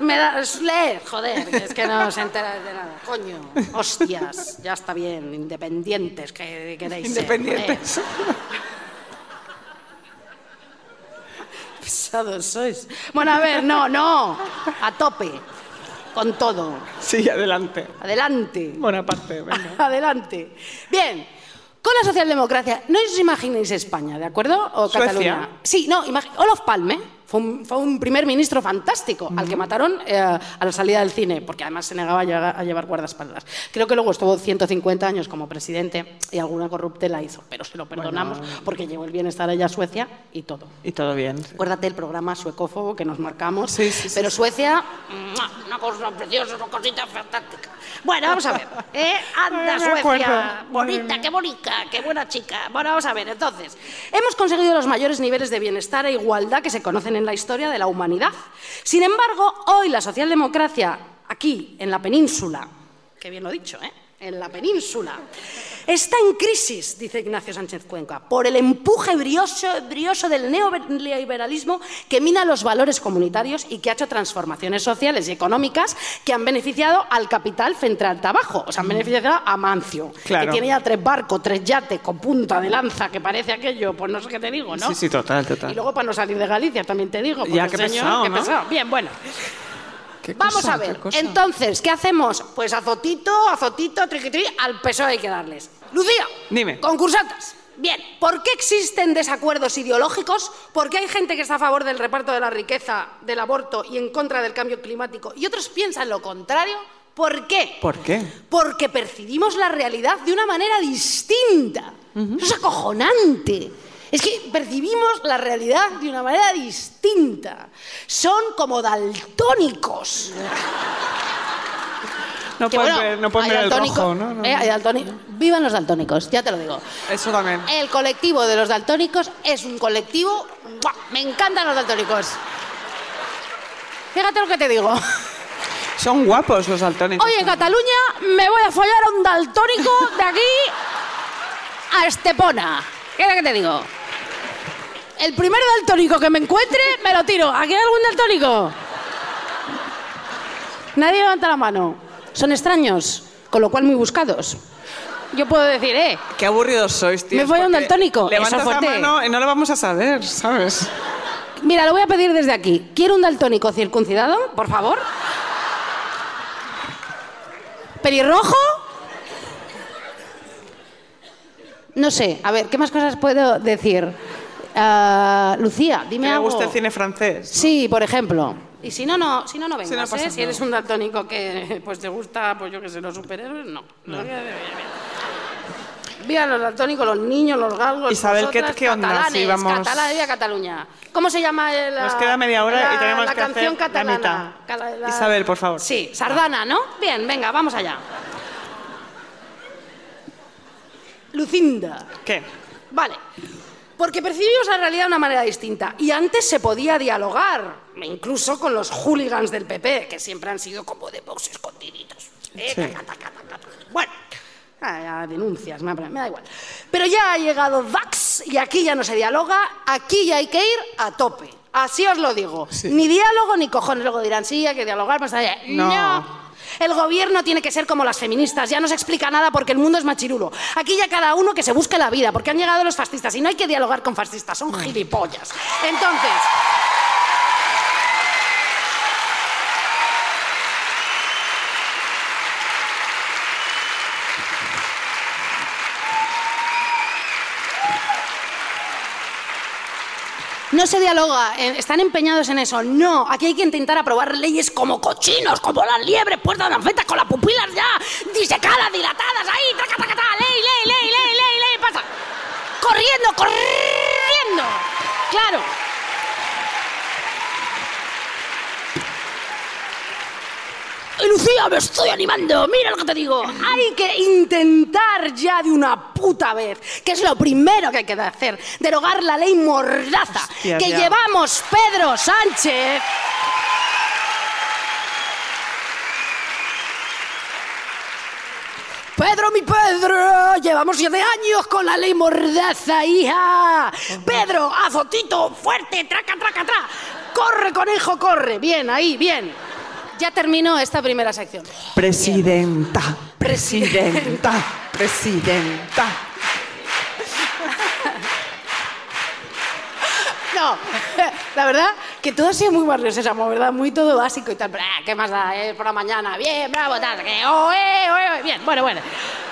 Me da, leed, joder, que es que no se entera de nada. Coño, hostias, ya está bien, independientes que queréis Independientes. Pesados sois. Bueno, a ver, no, no. A tope. Con todo. Sí, adelante. Adelante. Buena parte, venga. Adelante. Bien. Con la socialdemocracia, no os imaginéis España, ¿de acuerdo? O Suecia. Cataluña. Sí, no, Olof Palme fue un, fue un primer ministro fantástico al que mataron eh, a la salida del cine, porque además se negaba a, llevar guardaespaldas. Creo que luego estuvo 150 años como presidente y alguna corruptela hizo, pero se lo perdonamos porque llevó el bienestar allá a Suecia y todo. Y todo bien. Acuérdate el programa suecófobo que nos marcamos. Sí, sí, sí, Pero Suecia, una cosa preciosa, una cosita fantástica. Bueno, vamos a ver. ¿eh? Anda. Suecia. Bonita, qué bonita, qué buena chica. Bueno, vamos a ver. Entonces, hemos conseguido los mayores niveles de bienestar e igualdad que se conocen en la historia de la humanidad. Sin embargo, hoy la socialdemocracia, aquí, en la península, Qué bien lo he dicho, ¿eh? En la península. Está en crisis, dice Ignacio Sánchez Cuenca, por el empuje brioso, brioso del neoliberalismo que mina los valores comunitarios y que ha hecho transformaciones sociales y económicas que han beneficiado al capital frente al trabajo. O sea, han beneficiado a Mancio, Claro. que tiene ya tres barcos, tres yates con punta de lanza, que parece aquello, pues no sé qué te digo, ¿no? Sí, sí, total, total. Y luego para no salir de Galicia, también te digo. Ya, señor, pesado, ¿no? pesado. Bien, bueno. ¿Qué Vamos a ver. Entonces, ¿qué hacemos? Pues azotito, azotito, triquitri, al PSOE hay que darles. Lucía. Dime. Concursantes. Bien, ¿por qué existen desacuerdos ideológicos? ¿Por qué hay gente que está a favor del reparto de la riqueza, del aborto y en contra del cambio climático y otros piensan lo contrario? ¿Por qué? ¿Por qué? Porque percibimos la realidad de una manera distinta. Eso es acojonante. Es que percibimos la realidad de una manera distinta. Son como daltónicos. No pueden bueno, ver, no pueden ver el rojo, ¿no? No, eh, no. Vivan los daltónicos, ya te lo digo. Eso también. El colectivo de los daltónicos es un colectivo. ¡buah! Me encantan los daltónicos. Fíjate lo que te digo. Son guapos los daltónicos. Oye, en Cataluña me voy a follar a un daltónico de aquí a Estepona. ¿Qué es lo que te digo? El primer daltónico que me encuentre, me lo tiro. ¿Aquí hay algún daltónico? Nadie levanta la mano. Son extraños, con lo cual muy buscados. Yo puedo decir, eh, Qué aburridos sois, tío. Me voy a un daltónico, Levantas eso la mano y no lo vamos a saber, ¿sabes? Mira, lo voy a pedir desde aquí. ¿Quiero un daltónico circuncidado, por favor? ¿Pelirrojo? No sé. A ver, ¿qué más cosas puedo decir? Ah, Lucía, ¿Te dime algo. gusta el cine francés? Sí, por ejemplo. Y si no, no, si no, no vengas, Si ¿eh? Si eres un daltónico que pues te gusta, pues yo qué sé, los superhéroes, no. no. Viva los daltónicos, los niños, los galgos, Isabel, ¿qué- vosotras, qué onda? catalanes, Sí, vamos- viva Cataluña. ¿Cómo se llama el, Nos queda media hora la, y tenemos la que canción hacer la catalana? mitad. La- Isabel, por favor. Sí, Sardana, ¿no? Bien, venga, vamos allá. Lucinda. ¿Qué? Vale. Porque percibimos la realidad de una manera distinta. Y antes se podía dialogar, incluso con los hooligans del PP, que siempre han sido como de box escondiditos. Eh, Sí. Bueno, ah, denuncias, me, da igual. Pero ya ha llegado Vax y aquí ya no se dialoga, aquí ya hay que ir a tope. Así os lo digo. Sí. Ni diálogo ni cojones. Luego dirán, sí, hay que dialogar. Eh, No. no. El gobierno tiene que ser como las feministas, ya no se explica nada porque el mundo es machirulo. Aquí ya cada uno que se busque la vida, porque han llegado los fascistas y no hay que dialogar con fascistas, son gilipollas. Entonces, no se dialoga, eh, están empeñados en eso. No, aquí hay que intentar aprobar leyes como cochinos, como las liebres puertas de anfetas con las pupilas ya disecadas, dilatadas, ahí, traca, traca, traca, ley, ley, ley, ley, ley, ley, pasa. Corriendo, corriendo. Claro. Lucía, me estoy animando. Mira lo que te digo. Hay que intentar ya de una puta vez, que es lo primero que hay que hacer, derogar la ley mordaza Hostia, que ya. llevamos Pedro Sánchez. Pedro, mi Pedro, llevamos siete años con la ley mordaza, hija. Pedro, azotito, fuerte, traca, traca, tra. Corre, conejo, corre. Bien, ahí, bien. Ya terminó esta primera sección. Presidenta, Presidenta. presidenta. No, la verdad que todo ha sido muy barrio sésamo, ¿verdad? Muy todo básico y tal. Pero, ah, ¿qué más da? eh? por la mañana. Bien, bravo, tal. Que, oh, eh, oh, eh, Bien, bueno, bueno.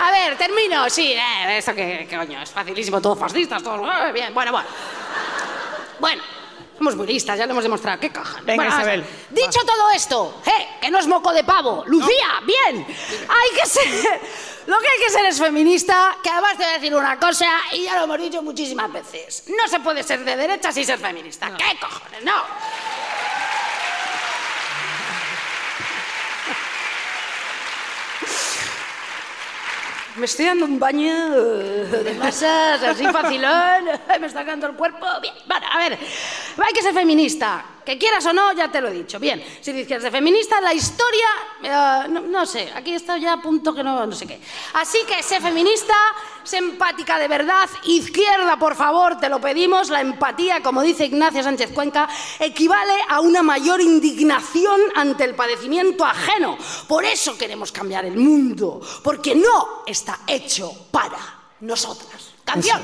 A ver, termino. Sí, eh, esto que, coño, es facilísimo. Todos fascistas, todos. bien, bueno, bueno. Bueno, somos muy listas, ya lo hemos demostrado. ¿Qué caja? Venga, Bueno, vamos a Isabel. Dicho todo esto, eh, que no es moco de pavo. Lucía, bien. Hay que ser. Lo que hay que ser es feminista, que además te voy a decir una cosa, y ya lo hemos dicho muchísimas veces. No se puede ser de derecha sin ser feminista. ¿Qué cojones? No. Me estoy dando un baño de masas así facilón. Me está cagando el cuerpo. Bien, vale, a ver. Hay que ser feminista. Que quieras o no, ya te lo he dicho. Bien, si dices de feminista, la historia. eh, no, no sé, aquí está ya a punto que no, no sé qué. Así que sé feminista, sé empática de verdad. Izquierda, por favor, te lo pedimos. La empatía, como dice Ignacia Sánchez Cuenca, equivale a una mayor indignación ante el padecimiento ajeno. Por eso queremos cambiar el mundo, porque no está hecho para nosotras. Canción.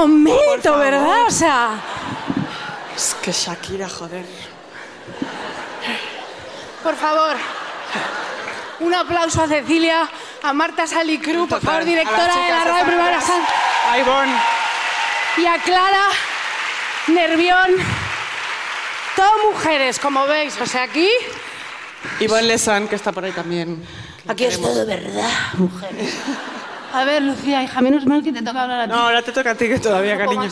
Momento. ¿verdad? O sea, Es que Shakira, joder. por favor, un aplauso a Cecilia, a Marta Salicru, por favor, directora de la radio atrás. Sound, A Ivonne. y a Clara Nervión. Todo mujeres, como veis. O sea, aquí, Ivonne Lesan, que está por ahí también. aquí es todo verdad, mujeres. A ver, Lucía, hija, menos mal que te toca hablar a ti. No, ahora te toca a ti que todavía, cariño.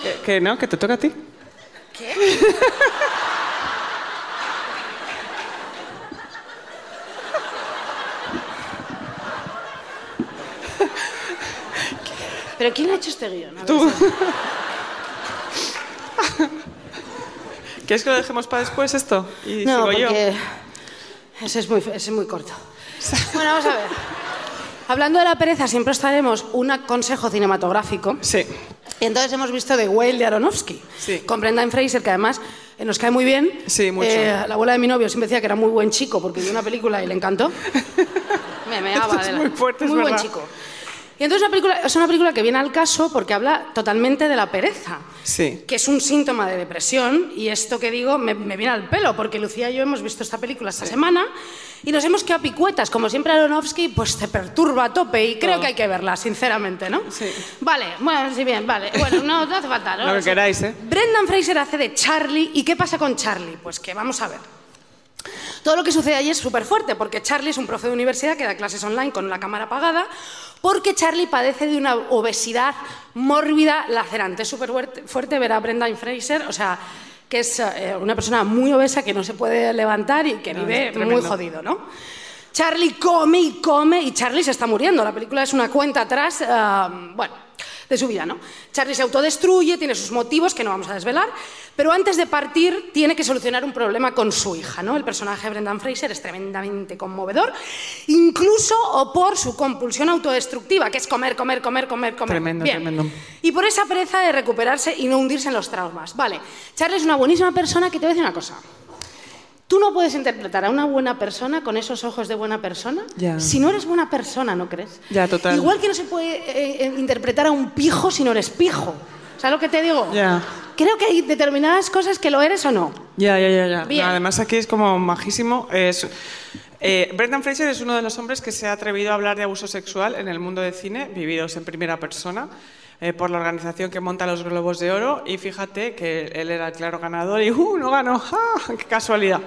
¿Que, que no? ¿Que te toca a ti? ¿Qué? ¿Pero quién ha hecho este guion? A ver, Tú. ¿Quieres que lo dejemos para después esto? Y No, sigo yo. porque ese es, muy, ese es muy corto. Bueno, vamos a ver. Hablando de la pereza, siempre os traeremos un consejo cinematográfico. Sí. Y entonces hemos visto The Whale de Aronofsky, Sí. con Brendan Fraser, que además eh, nos cae muy bien. Sí, mucho. Eh, la abuela de mi novio siempre decía que era muy buen chico porque vio una película y le encantó. Me meaba es muy fuerte, es Muy buen verdad. chico. Y entonces una película, es una película que viene al caso porque habla totalmente de la pereza. Sí. Que es un síntoma de depresión y esto que digo me, me viene al pelo porque Lucía y yo hemos visto esta película esta semana y nos hemos quedado picuetas. Como siempre Aronofsky pues te perturba a tope y creo que hay que verla, sinceramente, ¿no? Sí. Vale, bueno, sí, bien, vale. Bueno, no, no hace falta. ¿no? Lo que queráis, ¿eh? Brendan Fraser hace de Charlie. ¿Y qué pasa con Charlie? Pues que vamos a ver. Todo lo que sucede allí es súper fuerte, porque Charlie es un profe de universidad que da clases online con la cámara apagada, porque Charlie padece de una obesidad mórbida lacerante. Es súper fuerte, ver a Brendan Fraser, o sea, que es eh, una persona muy obesa que no se puede levantar y que No, vive muy jodido, ¿no? Charlie come y come y Charlie se está muriendo. La película es una cuenta atrás, ah, bueno, de su vida, ¿no? Charlie se autodestruye, tiene sus motivos que no vamos a desvelar, pero antes de partir tiene que solucionar un problema con su hija, ¿no? El personaje de Brendan Fraser es tremendamente conmovedor, incluso o por su compulsión autodestructiva, que es comer, comer, comer, comer, comer. Tremendo, Bien. tremendo. Y por esa pereza de recuperarse y no hundirse en los traumas. Vale, Charlie es una buenísima persona que te voy a decir una cosa. Tú no puedes interpretar a una buena persona con esos ojos de buena persona Ya. si no eres buena persona, ¿no crees? Ya, total. Igual que no se puede eh, eh, interpretar a un pijo si no eres pijo. ¿Sabes lo que te digo? Ya. Creo que hay determinadas cosas que lo eres o no. Ya, ya, ya. ya. Bien. Además aquí es como majísimo. Es, eh, Brendan Fraser es uno de los hombres que se ha atrevido a hablar de abuso sexual en el mundo del cine, vividos en primera persona, eh, por la organización que monta los Globos de Oro. Y fíjate que él era el claro ganador y ¡uh! No ganó. ¡Ah! ¡Qué casualidad!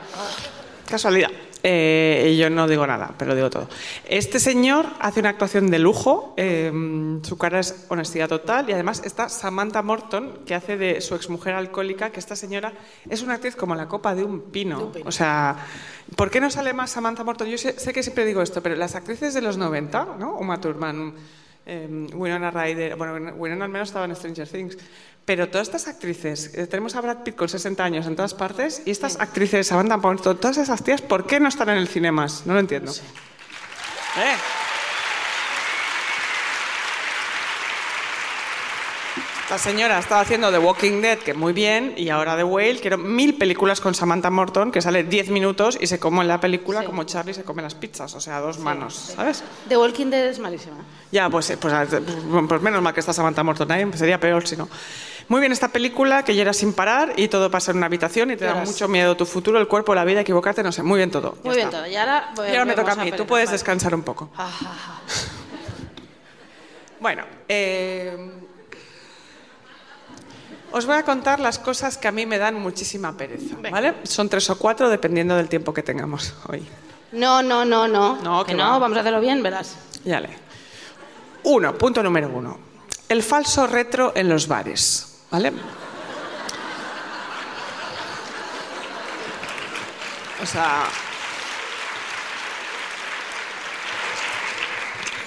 Casualidad. Eh, y yo no digo nada, pero digo todo. Este señor hace una actuación de lujo, eh, su cara es honestidad total y además está Samantha Morton, que hace de su exmujer alcohólica, que esta señora es una actriz como la copa de un pino. O sea, ¿por qué no sale más Samantha Morton? Yo sé, sé que siempre digo esto, pero las actrices de los 90, ¿no? Uma Thurman, eh, Winona Ryder, bueno, Winona al menos estaba en Stranger Things, pero todas estas actrices, eh, tenemos a Brad Pitt con 60 años en todas partes, y estas actrices, Samantha Morton, todas esas tías, ¿por qué no están en el cine más? No lo entiendo. ¿Eh? La señora estaba haciendo The Walking Dead, que muy bien, y ahora The Whale. Quiero mil películas con Samantha Morton, que sale 10 minutos y se come en la película como Charlie se come las pizzas, o sea, dos manos, ¿sabes? The Walking Dead es malísima. Ya, pues, eh, pues, pues menos mal que está Samantha Morton ahí, sería peor si no. Muy bien esta película, que lloras sin parar y todo pasa en una habitación y te da mucho miedo tu futuro, el cuerpo, la vida, equivocarte, no sé, muy bien todo. ya Muy bien está. todo. Y ahora, voy- Y ahora me toca a mí, tú puedes Vale. descansar un poco. Bueno, eh, os voy a contar las cosas que a mí me dan muchísima pereza, ¿vale? Son tres o cuatro dependiendo del tiempo que tengamos hoy. No, no, no, no. No, que que no, va. vamos a hacerlo bien, verás. Ya le. Uno, punto número uno. El falso retro en los bares, ¿vale? O sea...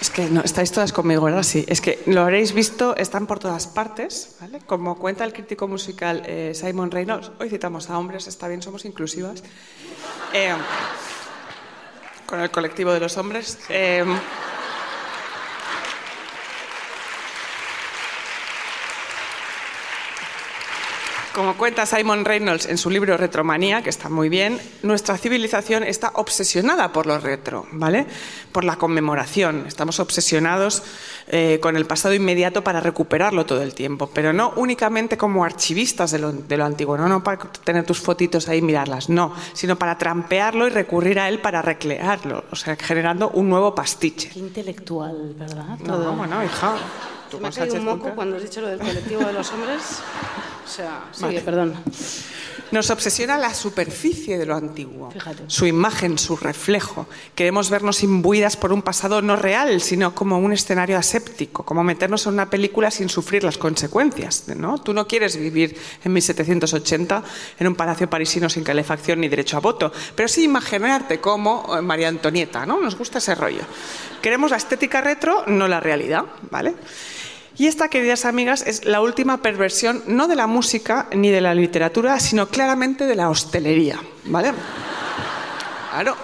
Es que no, estáis todas conmigo, ¿verdad? Sí. Es que lo habréis visto, están por todas partes, ¿vale? Como cuenta el crítico musical eh, Simon Reynolds, hoy citamos a hombres, está bien, somos inclusivas. Eh, con el colectivo de los hombres. Eh, Como cuenta Simon Reynolds en su libro Retromanía, que está muy bien, nuestra civilización está obsesionada por lo retro, ¿vale? Por la conmemoración. Estamos obsesionados eh, con el pasado inmediato para recuperarlo todo el tiempo, pero no únicamente como archivistas de lo, de lo antiguo, ¿no? no para tener tus fotitos ahí y mirarlas, no, sino para trampearlo y recurrir a él para recrearlo, o sea, generando un nuevo pastiche. Qué intelectual, ¿verdad? No, Todo. bueno, hija. Tú me ha caído un moco cuando has dicho lo del colectivo de los hombres. O sea, sigue, perdón. Nos obsesiona la superficie de lo antiguo, Fíjate. su imagen, su reflejo. Queremos vernos imbuidas por un pasado no real, sino como un escenario aséptico, como meternos en una película sin sufrir las consecuencias. ¿no? Tú no quieres vivir en 1780 en un palacio parisino sin calefacción ni derecho a voto, pero sí imaginarte como eh, María Antonieta. ¿no? Nos gusta ese rollo. Queremos la estética retro, no la realidad. ¿vale? Y esta, queridas amigas, es la última perversión no de la música ni de la literatura, sino claramente de la hostelería, ¿vale? Claro.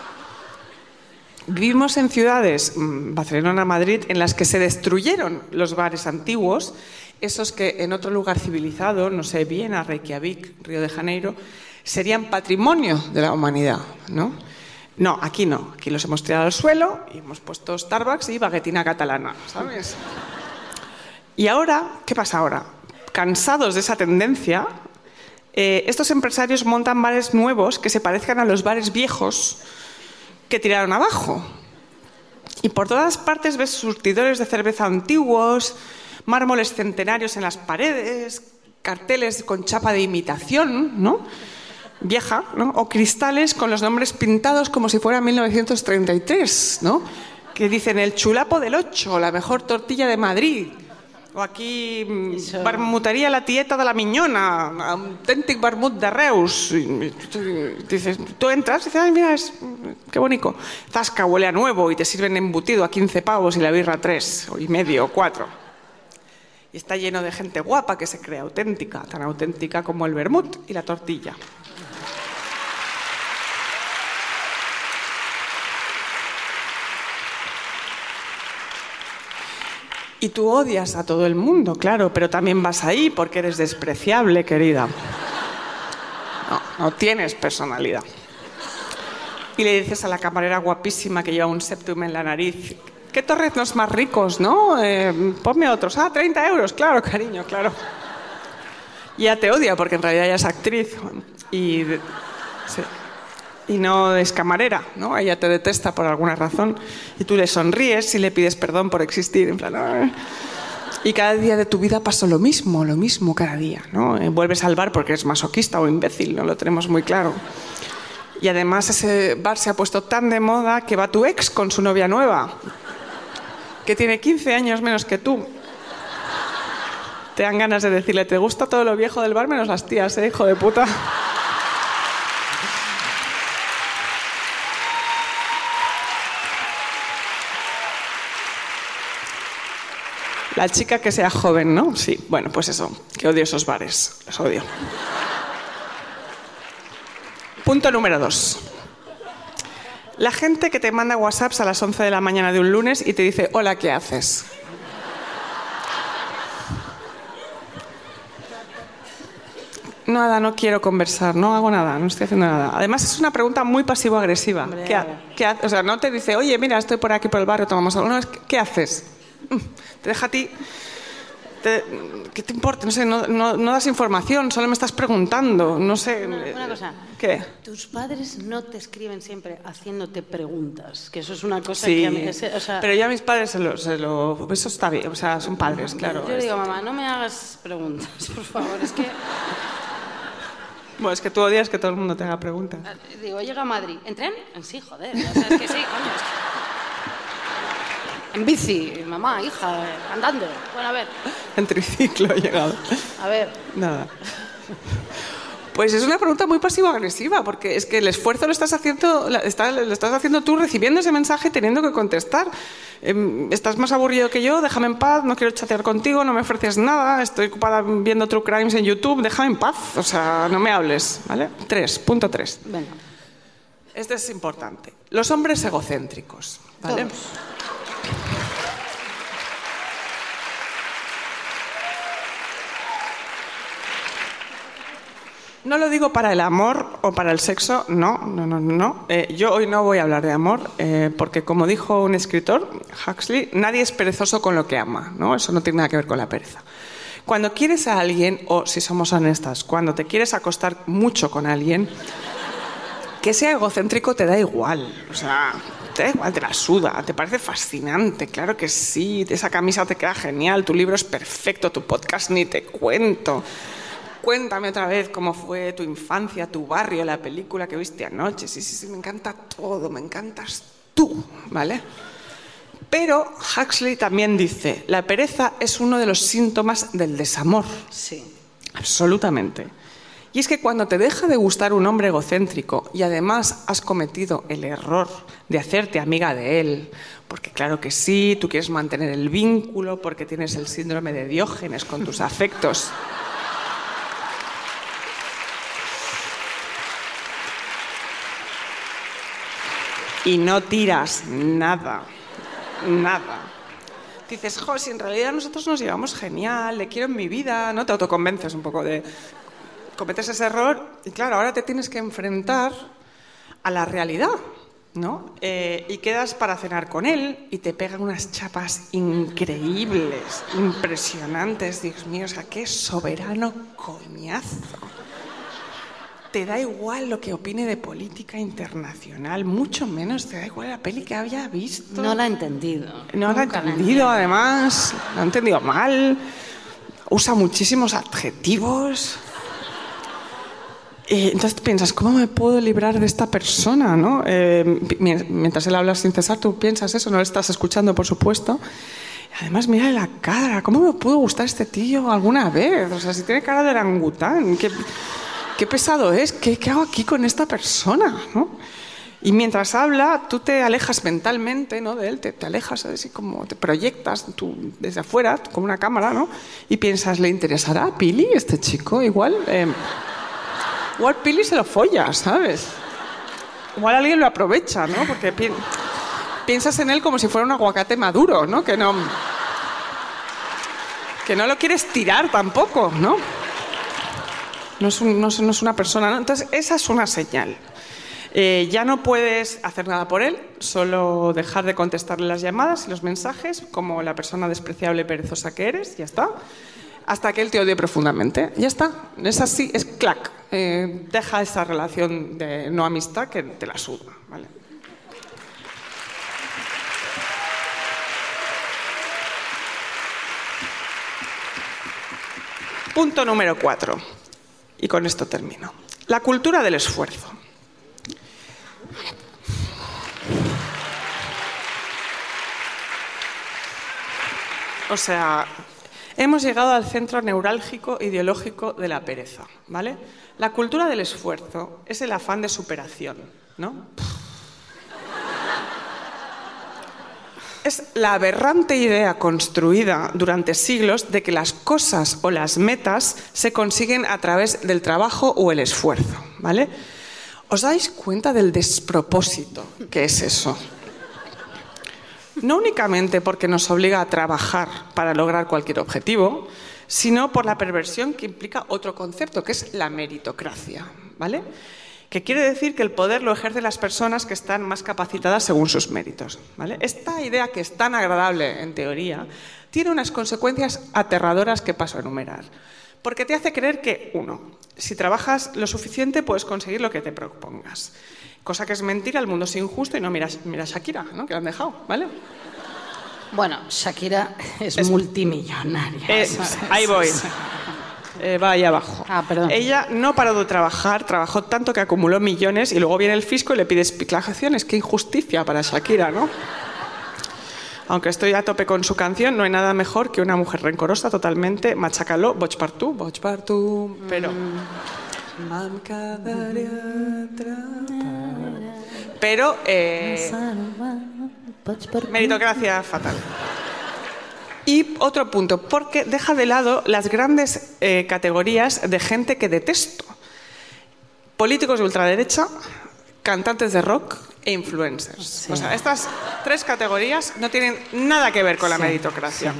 Vivimos en ciudades, mm, Barcelona, Madrid, en las que se destruyeron los bares antiguos, esos que en otro lugar civilizado, no sé, Viena, Reykjavik, Río de Janeiro, serían patrimonio de la humanidad, ¿no? No, aquí no. Aquí los hemos tirado al suelo y hemos puesto Starbucks y baguetina catalana, ¿sabes? Y ahora, ¿qué pasa ahora? Cansados de esa tendencia, eh, estos empresarios montan bares nuevos que se parezcan a los bares viejos que tiraron abajo. Y por todas partes ves surtidores de cerveza antiguos, mármoles centenarios en las paredes, carteles con chapa de imitación, ¿no? Vieja, ¿no? O cristales con los nombres pintados como si fuera 1933, ¿no? Que dicen el chulapo del 8, la mejor tortilla de Madrid. O aquí, mm, barmutaría la tieta de la miñona, auténtic vermut de Reus. Y- dices, tú entras y dices, ay, mira, es, qué bonito. Zasca, huele a nuevo y te sirven embutido a 15 pavos y la birra a 3 y medio o 4. Y está lleno de gente guapa que se cree auténtica, tan auténtica como el vermut y la tortilla. Y tú odias a todo el mundo, claro, pero también vas ahí porque eres despreciable, querida. No, no tienes personalidad. Y le dices a la camarera guapísima que lleva un septum en la nariz, ¿qué torreznos más ricos, no? Eh, ponme otros. Ah, 30 euros, claro, cariño, claro. Y ya te odia porque en realidad ella es actriz y. y no es camarera, ¿no? Ella te detesta por alguna razón y tú le sonríes y le pides perdón por existir. En plan, "Ah". Y cada día de tu vida pasa lo mismo, lo mismo cada día, ¿no? Eh, Vuelves al bar porque eres masoquista o imbécil, no lo tenemos muy claro. Y además ese bar se ha puesto tan de moda que va tu ex con su novia nueva, que tiene 15 años menos que tú. Te dan ganas de decirle, ¿te gusta todo lo viejo del bar menos las tías, eh, hijo de puta? La chica que sea joven, ¿no? Sí, bueno, pues eso, que odio esos bares, los odio. Punto número dos. La gente que te manda WhatsApps a las 11 de la mañana de un lunes y te dice, hola, ¿qué haces? Nada, no quiero conversar, no hago nada, no estoy haciendo nada. Además, es una pregunta muy pasivo-agresiva. ¿Qué, ha- qué ha- o sea, no te dice, oye, mira, estoy por aquí por el barrio, tomamos algo. No, es, ¿qué haces? Te deja a ti. te- ¿Qué te importa? No sé, no, no- no das información, solo me estás preguntando. No sé. Una, una cosa. ¿Qué? Tus padres no te escriben siempre haciéndote preguntas, que eso es una cosa Sí, que a mí... es- o sea, pero ya mis padres se lo, se lo- Eso está bien, o sea, son padres, claro. Yo digo, mamá, no me hagas preguntas, por favor. Es que, Bueno, es que tú odias que todo el mundo te haga preguntas. digo, llega a Madrid. ¿En tren? En sí, joder. O sea, es que sí, coño. es que- En bici, mamá, hija, andando. Bueno, a ver, En triciclo he llegado. a ver. Nada. Pues es una pregunta muy pasivo-agresiva, porque es que el esfuerzo lo estás haciendo, lo estás haciendo tú recibiendo ese mensaje y teniendo que contestar. Em, estás más aburrido que yo, déjame en paz, no quiero chatear contigo, no me ofreces nada, estoy ocupada viendo True Crimes en YouTube, déjame en paz, o sea, no me hables, ¿vale? Tres, punto tres. Venga. Este es importante. Los hombres egocéntricos, ¿vale? Todos. No lo digo para el amor o para el sexo, no, no, no, no. Eh, yo hoy no voy a hablar de amor, eh, porque como dijo un escritor, Huxley, nadie es perezoso con lo que ama, ¿no? Eso no tiene nada que ver con la pereza. Cuando quieres a alguien, o si somos honestas, cuando te quieres acostar mucho con alguien, que sea egocéntrico te da igual. O sea, te da igual, te la suda, te parece fascinante, claro que sí, esa camisa te queda genial, tu libro es perfecto, tu podcast ni te cuento. Cuéntame otra vez cómo fue tu infancia, tu barrio, la película que viste anoche. Sí, sí, sí, me encanta todo, me encantas tú, ¿vale? Pero Huxley también dice, la pereza es uno de los síntomas del desamor. Sí. Absolutamente. Y es que cuando te deja de gustar un hombre egocéntrico y además has cometido el error de hacerte amiga de él, porque claro que sí, tú quieres mantener el vínculo, porque tienes el síndrome de Diógenes con tus afectos. Y no tiras nada, nada. Dices, jo, si en realidad nosotros nos llevamos genial, le quiero en mi vida, ¿no? Te autoconvences un poco de, cometes ese error y claro, ahora te tienes que enfrentar a la realidad, ¿no? Eh, y quedas para cenar con él y te pegan unas chapas increíbles, impresionantes, Dios mío, o sea, qué soberano coñazo. Te da igual lo que opine de política internacional, mucho menos te da igual la peli que había visto. No la he entendido. No la he entendido, además, lo ha entendido mal, usa muchísimos adjetivos. Y entonces piensas, ¿cómo me puedo librar de esta persona? ¿no? Eh, mi- mientras él habla sin cesar, tú piensas eso, no lo estás escuchando, por supuesto. Además, mira la cara, ¿cómo me pudo gustar este tío alguna vez? O sea, si tiene cara de orangután, qué, pesado es, ¿Qué, ¿qué hago aquí con esta persona? Y mientras habla, tú te alejas mentalmente ¿no? de él, te, te alejas así como te proyectas tú desde afuera, como una cámara, ¿no? Y piensas, ¿le interesará a Pili este chico? Igual, eh, igual Pili se lo folla, ¿sabes? Igual alguien lo aprovecha, ¿no? Porque pi- piensas en él como si fuera un aguacate maduro, ¿no? Que no, que no lo quieres tirar tampoco, ¿no? No es, un- no no es una persona, ¿no? Entonces, esa es una señal. Eh, ya no puedes hacer nada por él, solo dejar de contestarle las llamadas y los mensajes, como la persona despreciable y perezosa que eres, ya está. Hasta que él te odie profundamente. Ya está. Es así, es clac. Eh, deja esa relación de no amistad que te la suda. Punto número cuatro. Y con esto termino. La cultura del esfuerzo. O sea, hemos llegado al centro neurálgico ideológico de la pereza, ¿vale? La cultura del esfuerzo es el afán de superación, ¿no? Es la aberrante idea construida durante siglos de que las cosas o las metas se consiguen a través del trabajo o el esfuerzo, ¿vale? ¿Os dais cuenta del despropósito que es eso? No únicamente porque nos obliga a trabajar para lograr cualquier objetivo, sino por la perversión que implica otro concepto, que es la meritocracia, ¿vale? Que quiere decir que el poder lo ejercen las personas que están más capacitadas según sus méritos, ¿vale? Esta idea que es tan agradable en teoría tiene unas consecuencias aterradoras que paso a enumerar. Porque te hace creer que, uno, si trabajas lo suficiente puedes conseguir lo que te propongas. Cosa que es mentira, el mundo es injusto y no mira, mira a Shakira, ¿no? que la han dejado, ¿vale? Bueno, Shakira es, Es- multimillonaria. Eh, ¿sabes? ahí voy. Eh, va ahí abajo. Ah, perdón. Ella no paró de trabajar, trabajó tanto que acumuló millones y luego viene el fisco y le pide explicaciones. Qué injusticia para Shakira, ¿no? Aunque estoy a tope con su canción, no hay nada mejor que una mujer rencorosa totalmente, machacaló, per tu, pero... M'em atrapada. Pero, eh, meritocracia fatal. Y otro punto, porque deja de lado las grandes eh, categorías de gente que detesto. Políticos de ultraderecha, cantantes de rock e influencers. O sea, estas tres categorías no tienen nada que ver con la meritocracia.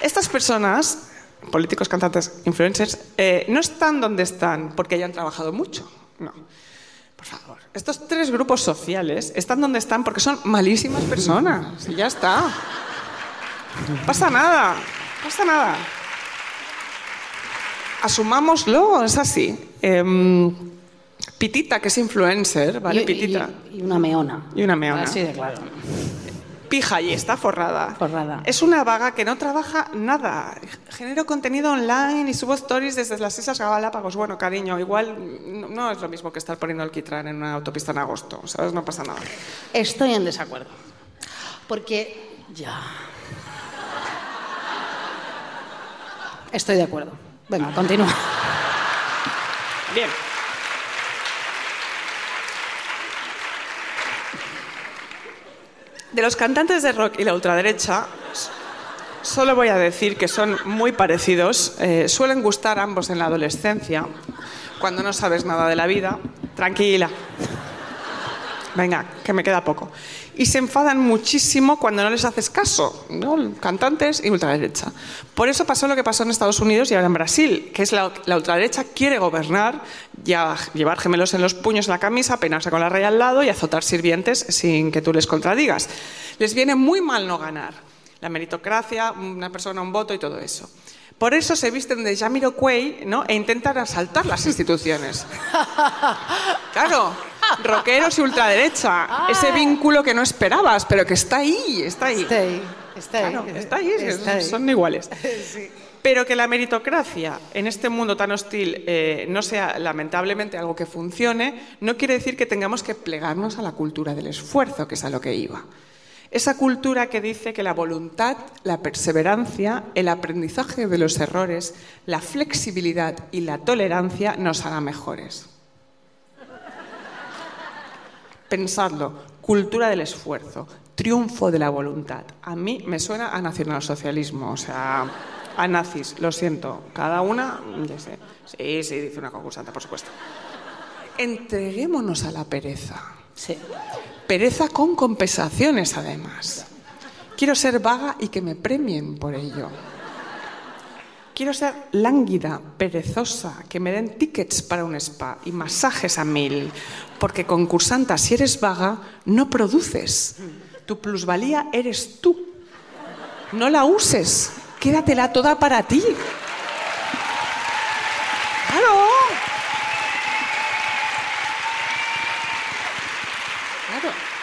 Estas personas políticos, cantantes, influencers, eh, no están donde están porque hayan trabajado mucho. No. Por favor. Estos tres grupos sociales están donde están porque son malísimas personas. Y ya está. No pasa nada. No pasa nada. Asumámoslo, es así. Em, Pitita, que es influencer, ¿vale? Y- y- Pitita. Y, una meona. Y una meona. Así de claro. Pija y está forrada. Forrada. Es una vaga que no trabaja nada. Genero contenido online y subo stories desde las Islas Galápagos. Bueno, cariño, igual no, es lo mismo que estar poniendo el quitrán en una autopista en agosto. ¿Sabes? No pasa nada. Estoy en desacuerdo. Porque ya. Estoy de acuerdo. Venga, continúa. Bien. De los cantantes de rock y la ultraderecha, solo voy a decir que son muy parecidos. Eh, suelen gustar ambos en la adolescencia, cuando no sabes nada de la vida. Tranquila. Venga, que me queda poco. Y se enfadan muchísimo cuando no les haces caso, ¿no? Cantantes y ultraderecha. Por eso pasó lo que pasó en Estados Unidos y ahora en Brasil, que es la, la ultraderecha quiere gobernar, ya, llevar gemelos en los puños en la camisa, peinarse con la raya al lado y azotar sirvientes sin que tú les contradigas. Les viene muy mal no ganar. La meritocracia, una persona, un voto y todo eso. Por eso se visten de Jamiroquai ¿no? e intentan asaltar las instituciones. Claro, rockeros y ultraderecha. Ese vínculo que no esperabas, pero que está ahí, está ahí. Está ahí. Está ahí. Claro, ahí, Está ahí. son iguales. Pero que la meritocracia en este mundo tan hostil eh, no sea lamentablemente algo que funcione, no quiere decir que tengamos que plegarnos a la cultura del esfuerzo, que es a lo que iba. Esa cultura que dice que la voluntad, la perseverancia, el aprendizaje de los errores, la flexibilidad y la tolerancia nos hará mejores. Pensadlo, cultura del esfuerzo, triunfo de la voluntad. A mí me suena a nacionalsocialismo, o sea, a nazis, lo siento. Cada una, ya sé. Sí, sí, dice una concursante, por supuesto. Entreguémonos a la pereza. Sí. Pereza con compensaciones, además. Quiero ser vaga y que me premien por ello. Quiero ser lánguida, perezosa, que me den tickets para un spa y masajes a mil. Porque concursanta, si eres vaga, no produces. Tu plusvalía eres tú. No la uses. Quédatela toda para ti. Claro. Claro.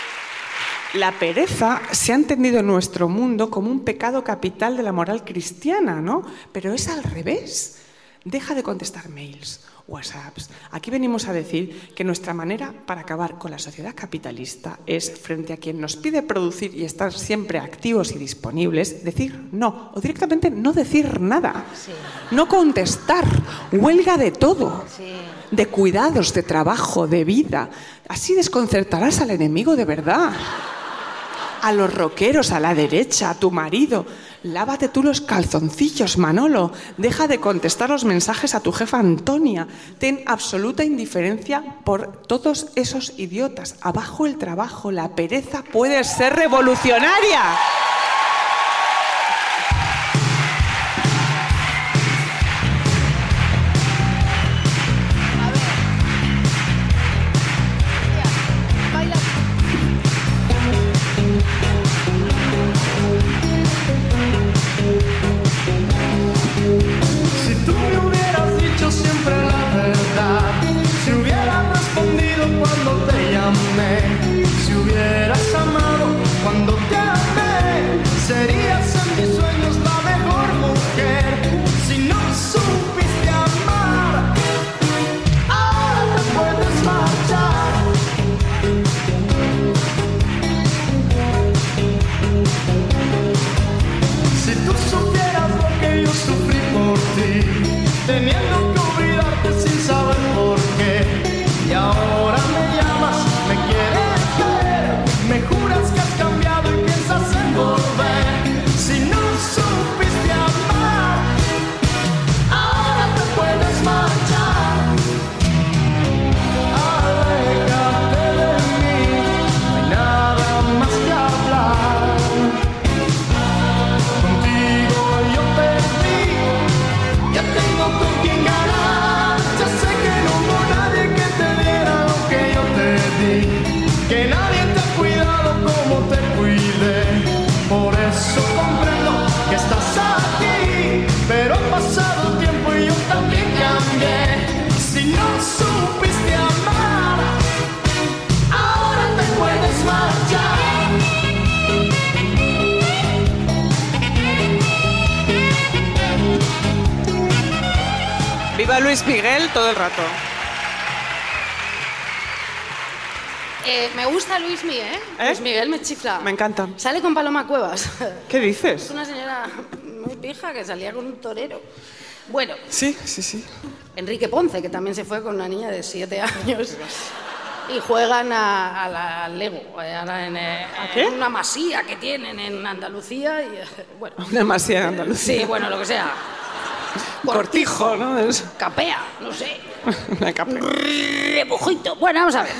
La pereza se ha entendido en nuestro mundo como un pecado capital de la moral cristiana, ¿no? Pero es al revés. Deja de contestar mails, WhatsApps. Aquí venimos a decir que nuestra manera para acabar con la sociedad capitalista es, frente a quien nos pide producir y estar siempre activos y disponibles, decir no, o directamente no decir nada. No contestar, huelga de todo de cuidados, de trabajo, de vida. Así desconcertarás al enemigo de verdad. A los rockeros, a la derecha, a tu marido. Lávate tú los calzoncillos, Manolo. Deja de contestar los mensajes a tu jefa Antonia. Ten absoluta indiferencia por todos esos idiotas. Abajo el trabajo, la pereza puede ser revolucionaria. Eh, me gusta Luis Miguel, ¿eh? ¿Eh? Luis Miguel me chifla. Me encanta. Sale con Paloma Cuevas. ¿Qué Es dices? una señora muy pija que salía con un torero. Bueno, Sí, sí, sí. Enrique Ponce, que también se fue con una niña de siete años. Y juegan a, a la Lego, eh, ahora en, eh, qué? en una masía que tienen en Andalucía. Y, bueno, Demasiado Andalucía. sí, bueno, lo que sea. Cortijo, ¿no? Es Capea, no sé. una capa. Repujito. Bueno, vamos a ver.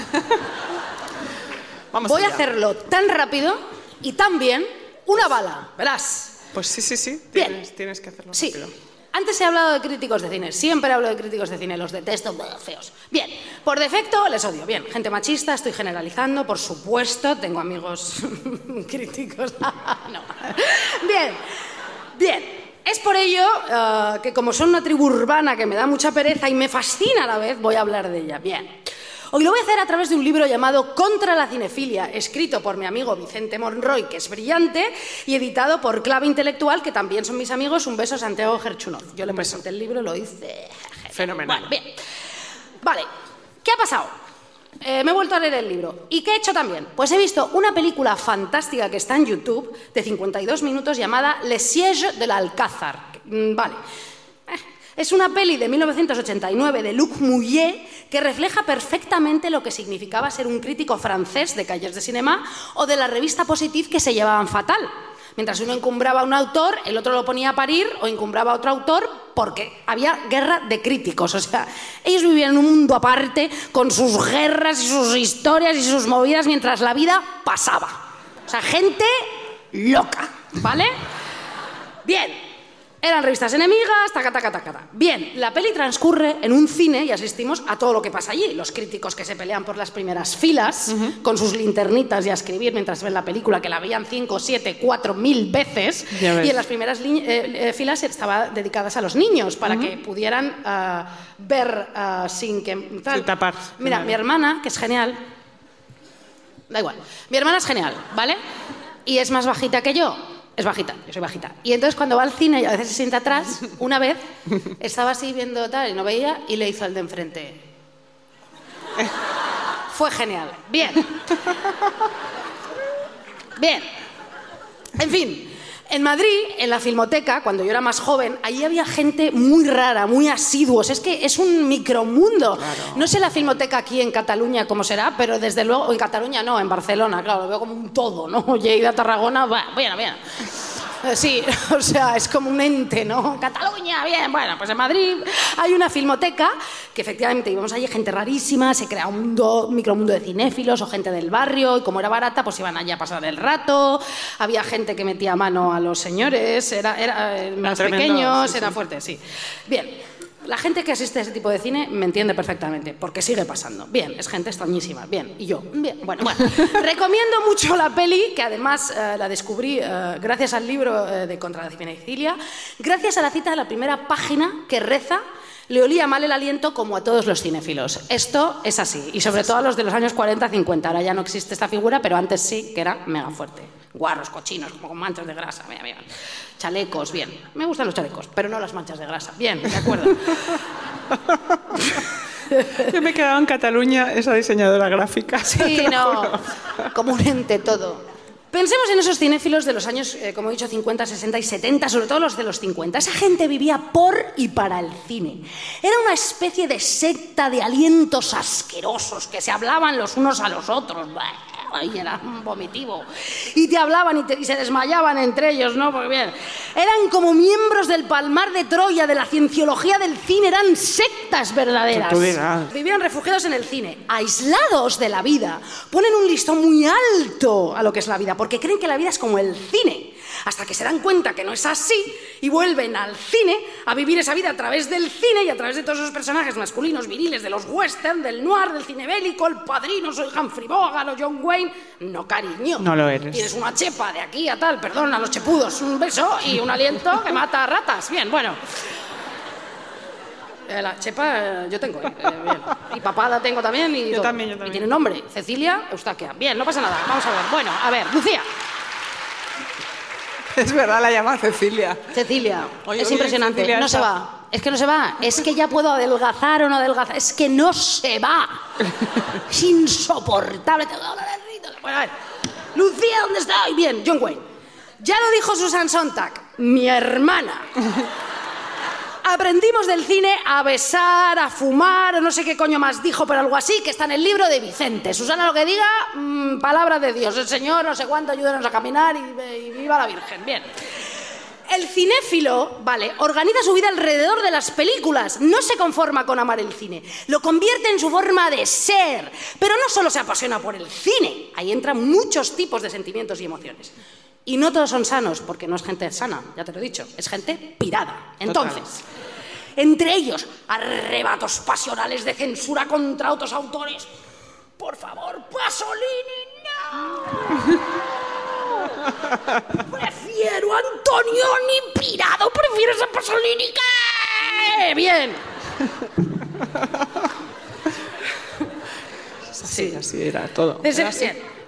Vamos Voy a hacerlo tan rápido y tan bien. Una bala, verás. Pues sí, sí, sí. Bien. Tienes, tienes que hacerlo Sí. rápido. Antes he hablado de críticos de cine, siempre hablo de críticos de cine, los detesto, bleh, feos. Bien, por defecto les odio. Bien, gente machista, estoy generalizando, por supuesto, tengo amigos críticos. no. Bien, bien. Es por ello eh, que como son una tribu urbana que me da mucha pereza y me fascina a la vez, voy a hablar de ella. Bien. Hoy lo voy a hacer a través de un libro llamado Contra la cinefilia, escrito por mi amigo Vicente Monroy, que es brillante, y editado por Clave Intelectual, que también son mis amigos. Un beso a Santiago Gerchunov. Yo le presenté el libro, lo hice... Fenomenal. Bueno, bien. Vale, ¿qué ha pasado? Eh, me he vuelto a leer el libro. ¿Y qué he hecho también? Pues he visto una película fantástica que está en YouTube, de 52 minutos, llamada Le Siège de l'Alcázar. Mm, Vale. Es una peli de 1989 de Luc Mouillet que refleja perfectamente lo que significaba ser un crítico francés de calles de cinema o de la revista Positive que se llevaban fatal. Mientras uno encumbraba a un autor, el otro lo ponía a parir o encumbraba a otro autor porque había guerra de críticos. O sea, ellos vivían en un mundo aparte con sus guerras y sus historias y sus movidas mientras la vida pasaba. O sea, gente loca, ¿vale? Bien, eran revistas enemigas, taca, taca, taca, taca. Bien, la peli transcurre en un cine y asistimos a todo lo que pasa allí. Los críticos que se pelean por las primeras filas, con sus linternitas y a escribir mientras ven la película, que la veían 5, 7, 4 mil veces. Y en las primeras eh, eh, filas estaban dedicadas a los niños, para que pudieran ah, ver ah, sin que... tal. Sin tapar. Mira, mi hermana, que es genial, Da igual. Mi hermana es genial, ¿vale? Y es más bajita que yo. Es bajita, yo soy bajita. Y entonces cuando va al cine y a veces se sienta atrás, una vez estaba así viendo tal y no veía y le hizo al de enfrente. Fue genial. Bien. Bien. En fin, en Madrid, en la Filmoteca, cuando yo era más joven, allí había gente muy rara, muy asiduos. Es que es un micromundo. No sé la Filmoteca aquí en Cataluña cómo será, pero desde luego, en Cataluña no, en Barcelona, claro, lo veo como un todo, ¿no? Lleida, Tarragona, va, bueno, bien. Sí, o sea, es como un ente, ¿no? Cataluña, bien, bueno, pues en Madrid hay una filmoteca que efectivamente íbamos allí, gente rarísima, se crea un mundo, un micromundo de cinéfilos o gente del barrio, y como era barata, pues iban allí a pasar el rato, había gente que metía mano a los señores, era, era eh, más tremendo, pequeños, sí, era sí. fuerte, sí. Bien. La gente que asiste a ese tipo de cine me entiende perfectamente, porque sigue pasando. Bien, es gente extrañísima. Bien, y yo. Bien, bueno, bueno. Recomiendo mucho la peli, que además eh, la descubrí eh, gracias al libro eh, de Contra la Cinefilia, gracias a la cita de la primera página que reza. Le olía mal el aliento como a todos los cinéfilos. Esto es así, y sobre todo a los de los años 40-50. Ahora ya no existe esta figura, pero antes sí que era mega fuerte. Guarros, cochinos, como con manchas de grasa. Mira, mira. Chalecos, bien. Me gustan los chalecos, pero no las manchas de grasa. Bien, de acuerdo. Yo me he quedado en Cataluña esa diseñadora gráfica. Sí, no. Como un ente todo. Pensemos en esos cinéfilos de los años, eh, como he dicho, 50, 60 y 70, sobre todo los de los 50. Esa gente vivía por y para el cine. Era una especie de secta de alientos asquerosos que se hablaban los unos a los otros. Bah, Ay, era un vomitivo. Y te hablaban y, te- y se desmayaban entre ellos, ¿no? Porque bien, eran como miembros del palmar de Troya, de la cienciología del cine, eran sectas verdaderas. Vivían refugiados en el cine, aislados de la vida. Ponen un listón muy alto a lo que es la vida, porque creen que la vida es como el cine. Hasta que se dan cuenta que no es así y vuelven al cine a vivir esa vida a través del cine y a través de todos esos personajes masculinos, viriles, de los western, del noir, del cine bélico, el padrino, soy Humphrey Bogart o John Wayne. No, cariño. No lo eres. Tienes una chepa de aquí a tal, perdón, a los chepudos, un beso y un aliento que mata a ratas. Bien, bueno. Eh, la chepa eh, yo tengo, eh, bien. Y papada tengo también. Y Yo todo. también, yo Y también. tiene nombre, Cecilia Eustaquia. Bien, no pasa nada. Vamos a ver. Bueno, a ver, Lucía. Es verdad, la llama Cecilia. Cecilia, Oye, es oye, impresionante. Cecilia, no se va. Es que no se va. Es que ya puedo adelgazar o no adelgazar. Es que no se va. Es insoportable. Tengo dolor de rito. Bueno, a ver. Lucía, ¿dónde está? Bien, John Wayne. Ya lo dijo Susan Sontag, mi hermana. Aprendimos del cine a besar, a fumar, no sé qué coño más dijo, pero algo así, que está en el libro de Vicente. Susana lo que diga, mm, palabra de Dios. El Señor, no sé cuánto, ayúdenos a caminar y, y viva la Virgen. Bien. El cinéfilo, vale, organiza su vida alrededor de las películas. No se conforma con amar el cine. Lo convierte en su forma de ser. Pero no solo se apasiona por el cine. Ahí entran muchos tipos de sentimientos y emociones. Y no todos son sanos, porque no es gente sana, ya te lo he dicho. Es gente pirada. Entonces, entre ellos, arrebatos pasionales de censura contra otros autores. Por favor, Pasolini, no. Prefiero a Antonioni pirado, prefieres a Pasolini que... Bien. Sí, así era todo. Bien.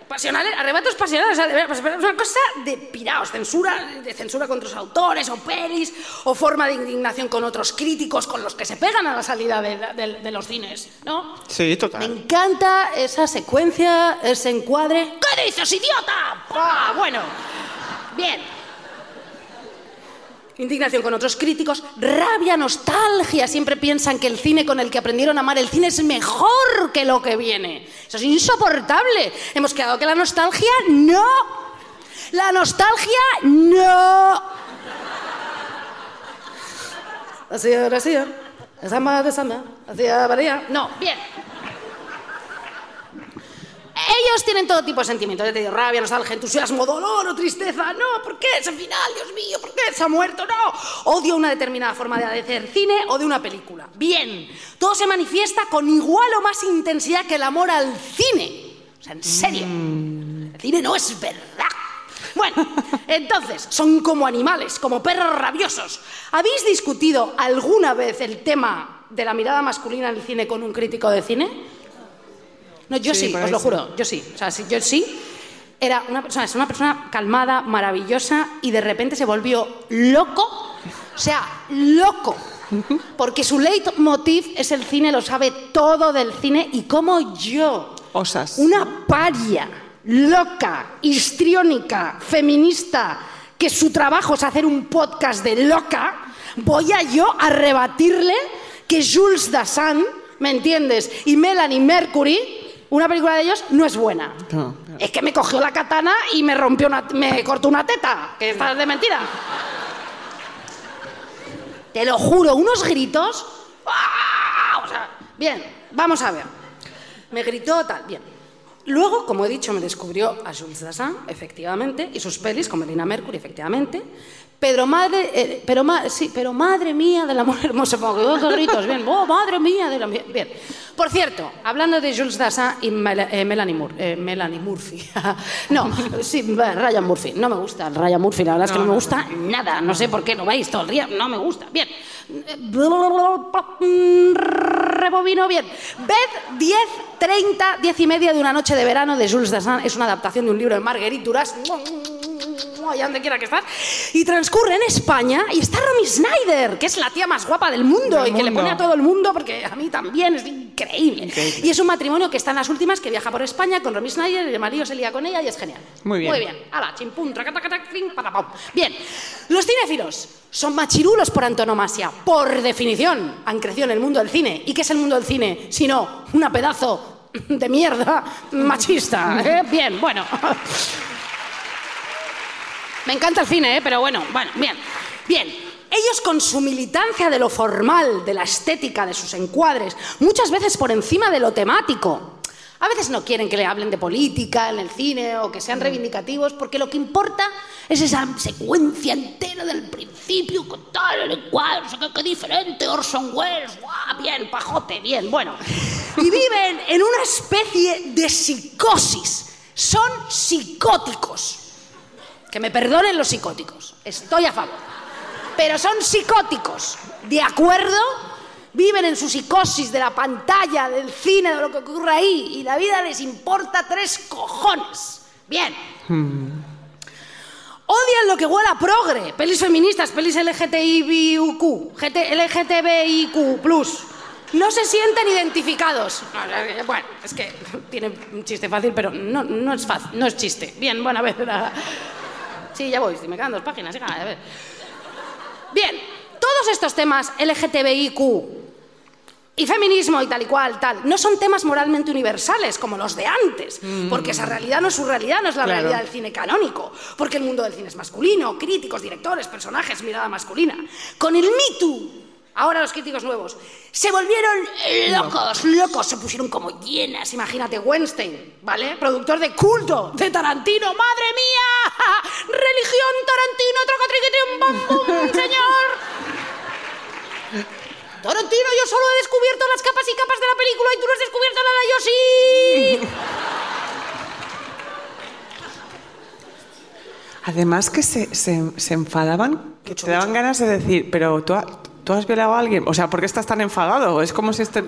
Pasionales, arrebatos pasionales, o sea, de pues, es una cosa de piraos, censura, de censura contra los autores, o pelis, o forma de indignación con otros críticos, con los que se pegan a la salida de, de- de los cines, ¿no? Sí, Me total. encanta esa secuencia, ese encuadre. ¿Qué dices, idiota? ¡Pah! Bueno, bien. Indignación con otros críticos, rabia, nostalgia. Siempre piensan que el cine con el que aprendieron a amar el cine es mejor que lo que viene. Eso es insoportable. Hemos quedado que la nostalgia no. La nostalgia no. Así, ahora sí. Esa madre, esa madre. Así. No, bien. Ellos tienen todo tipo de sentimientos, te digo, rabia, nostalgia, entusiasmo, dolor o tristeza. No, ¿por qué ese final? Dios mío, ¿por qué se ha muerto? No. Odio una determinada forma de hacer cine o de una película. Bien, todo se manifiesta con igual o más intensidad que el amor al cine. O sea, en serio. El cine no es verdad. Bueno, entonces, son como animales, como perros rabiosos. ¿Habéis discutido alguna vez el tema de la mirada masculina en el cine con un crítico de cine? No, yo Sí, os lo juro, yo sí. O sea, sí, yo sí. Era una persona, es una persona calmada, maravillosa y de repente se volvió loco. O sea, loco. Porque su leitmotiv es el cine, lo sabe todo del cine y como yo, Osas. una paria, loca, histriónica, feminista, que su trabajo es hacer un podcast de loca, voy a yo a rebatirle que Jules Dassin, ¿me entiendes? Y Melanie Mercury, una película de ellos, no es buena. No, Es que me cogió la katana y me rompió una, me cortó una teta, que estás de mentira. Te lo juro, unos gritos. ¡ah! O sea, bien, vamos a ver. Me gritó tal, bien. Luego, como he dicho, me descubrió a Jules Dassin, efectivamente, y sus pelis con Melina Mercury, efectivamente. Pedro madre, eh, pero, ma- sí, pero madre mía del amor hermoso, oh, qué gritos, bien, oh, madre mía del amor, bien. Por cierto, hablando de Jules Dassin y Mel- eh, Melanie, Mur- eh, Melanie Murphy, no, sí, Ryan Murphy, no me gusta el Ryan Murphy, la verdad es que no, me gusta nada, no sé por qué lo veis todo el día, no me gusta, bien. Rebobino bien. Ved 10, 30, 10 y media de una noche de verano de Jules Dassin. Es una adaptación de un libro de Marguerite Duras. Allá donde quiera que estás. Y transcurre en España y está Romy Snyder, que es la tía más guapa del mundo Del y que le mundo. pone a todo el mundo, porque a mí también es increíble. Y es un matrimonio que está en las últimas, que viaja por España con Romy Snyder, y el marido se lía con ella y es genial. Muy bien. Muy bien. Ala, chimpum. Bien. Los cinéfilos son machirulos por antonomasia. Por definición, han crecido en el mundo del cine. ¿Y qué es el mundo del cine? Sino una pedazo de mierda machista. ¿eh? Bien, bueno. Me encanta el cine, ¿eh? pero bueno, bueno, bien. Bien. Ellos con su militancia de lo formal, de la estética, de sus encuadres, muchas veces por encima de lo temático. A veces no quieren que le hablen de política en el cine o que sean reivindicativos, porque lo que importa es esa secuencia entera del principio, con tal, el sé qué, qué diferente, Orson Welles, guau, bien, pajote, bien, bueno. Y viven en una especie de psicosis. Son psicóticos. Que me perdonen los psicóticos, estoy a favor. Pero son psicóticos, ¿de acuerdo? Viven en su psicosis de la pantalla, del cine, de lo que ocurre ahí. Y la vida les importa tres cojones. Bien. Odian lo que huele a progre. Pelis feministas, pelis LGTBIQ, GT, LGTBIQ+. No se sienten identificados. Eh, Bueno, es que tiene un chiste fácil, pero no, no es fácil, no es chiste. Bien, bueno, a ver. la- Sí, ya voy, si me quedan dos páginas, hija, a ver. Bien, todos estos temas LGTBIQ y feminismo y tal y cual, tal, no son temas moralmente universales como los de antes, porque esa realidad no es su realidad, no es la Claro. realidad del cine canónico, porque el mundo del cine es masculino, críticos, directores, personajes, mirada masculina. Con el Me Too, ahora los críticos nuevos, se volvieron locos, locos, se pusieron como llenas. Imagínate, Weinstein, ¿vale? Productor de culto de Tarantino, ¡madre mía! Religión, Tarantino, trocatriquitín, bam, bum, señor. Tarantino, yo solo he descubierto las capas y capas de la película y tú no has descubierto nada, yo sí. Además que se, se, se enfadaban, que Mucho, te daban mucho. ganas de decir, pero tú, tú has violado a alguien. O sea, ¿por qué estás tan enfadado? Es como si, este-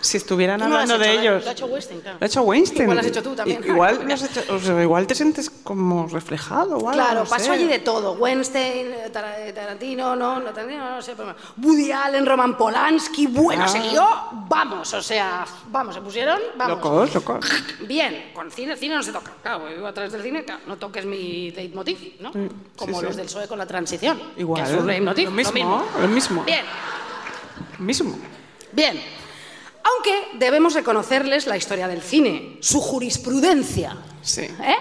si estuvieran lo has hablando de hecho, ¿eh? ellos. Lo ha hecho Weinstein, claro. Lo ha hecho Weinstein. Igual lo has hecho tú también. Igual, lo has hecho- o sea, igual te sientes como reflejado. Claro, no pasó sé. allí de todo. Weinstein, eh, eh, Tarantino, no, no, Tarantino, no sé. pero Woody Allen, Roman Polanski, bueno, Ah. se lió, vamos, o sea, vamos, se pusieron, vamos. Locos, locos. Bien, con cine, cine no se toca. Claro, yo a través del cine, claro, no toques mi leitmotiv, ¿no? Como sí. los del PSOE con la transición. Igual, Que es un leitmotiv, lo mismo, lo mismo. Bien, Mismo. bien. Aunque debemos reconocerles la historia del cine, su jurisprudencia. Sí. ¿Eh?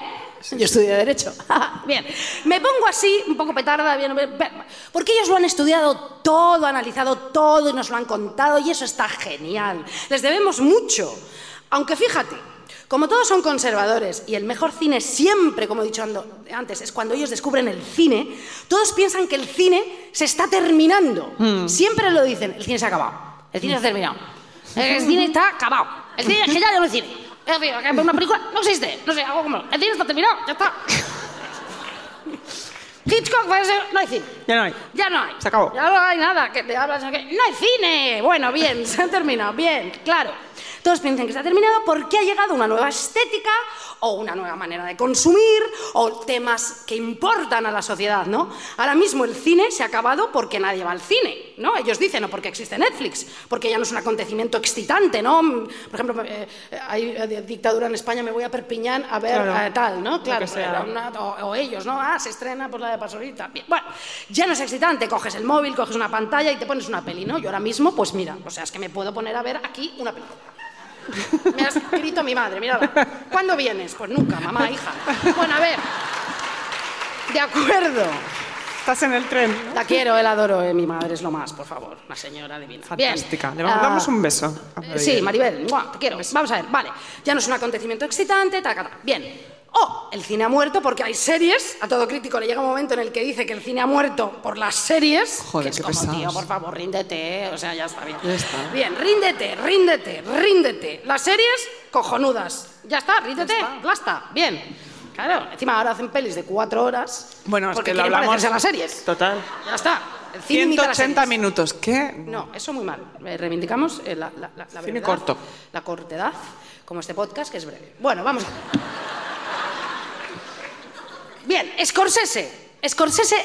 Yo estudié Derecho. bien. Me pongo así, un poco petarda, bien, bien, porque ellos lo han estudiado todo, analizado todo y nos lo han contado y eso está genial. Les debemos mucho. Aunque fíjate, como todos son conservadores y el mejor cine siempre, como he dicho antes, es cuando ellos descubren el cine, todos piensan que el cine se está terminando. Siempre lo dicen, el cine se ha acabado, el cine se ha terminado, el cine está acabado, el cine es que ya no es cine. Es decir, que una película no existe, no sé, algo como, el cine está terminado, ya está. Hitchcock, eh, no hay cine. Ya no hay. Ya no hay. Se acabó. Ya no hay nada. Que te hablas no hay cine. Bueno, bien, se ha terminado. Bien, claro. Todos piensan que se ha terminado porque ha llegado una nueva estética o una nueva manera de consumir o temas que importan a la sociedad, ¿no? Ahora mismo el cine se ha acabado porque nadie va al cine, ¿no? Ellos dicen, o porque existe Netflix, porque ya no es un acontecimiento excitante, ¿no? Por ejemplo, eh, hay eh, dictadura en España, me voy a Perpiñán a ver Claro. eh, tal, ¿no? Claro, una- o, o ellos, ¿no? Ah, se estrena por la de Pasorita. Bien, Bueno, ya no es excitante, coges el móvil, coges una pantalla y te pones una peli, ¿no? Yo ahora mismo, pues mira, o sea, es que me puedo poner a ver aquí una película. Me ha escrito mi madre, mírala. ¿Cuándo vienes? Pues nunca, mamá, hija. Bueno, a ver. De acuerdo. Estás en el tren. ¿no? La quiero, la adoro, eh, mi madre es lo más, por favor. Una señora divina. Fantástica. Bien. Le damos Ah, un beso. eh, Sí, Maribel. Maribel, ¡mua! te quiero. Vamos a ver, vale. Ya no es un acontecimiento excitante, ta, ta, ta. Bien. O el cine ha muerto porque hay series. A todo crítico le llega un momento en el que dice que el cine ha muerto por las series. Joder, que es qué como, pesados. tío, por favor, ríndete. O sea, ya está bien. Ya está. Bien, ríndete, ríndete, ríndete. Las series, cojonudas. Ya está, ríndete, ya está. Bien. Claro, encima ahora hacen pelis de cuatro horas. Bueno, es porque que lo hablamos. a las series. Total. Ya está. El cine imita a las 180 series. minutos. ¿Qué? No, eso muy mal. Eh, Reivindicamos eh, la, la, la, la Cine brevedad, corto. La cortedad, como este podcast, que es breve. Bueno, vamos a Bien, Scorsese. Scorsese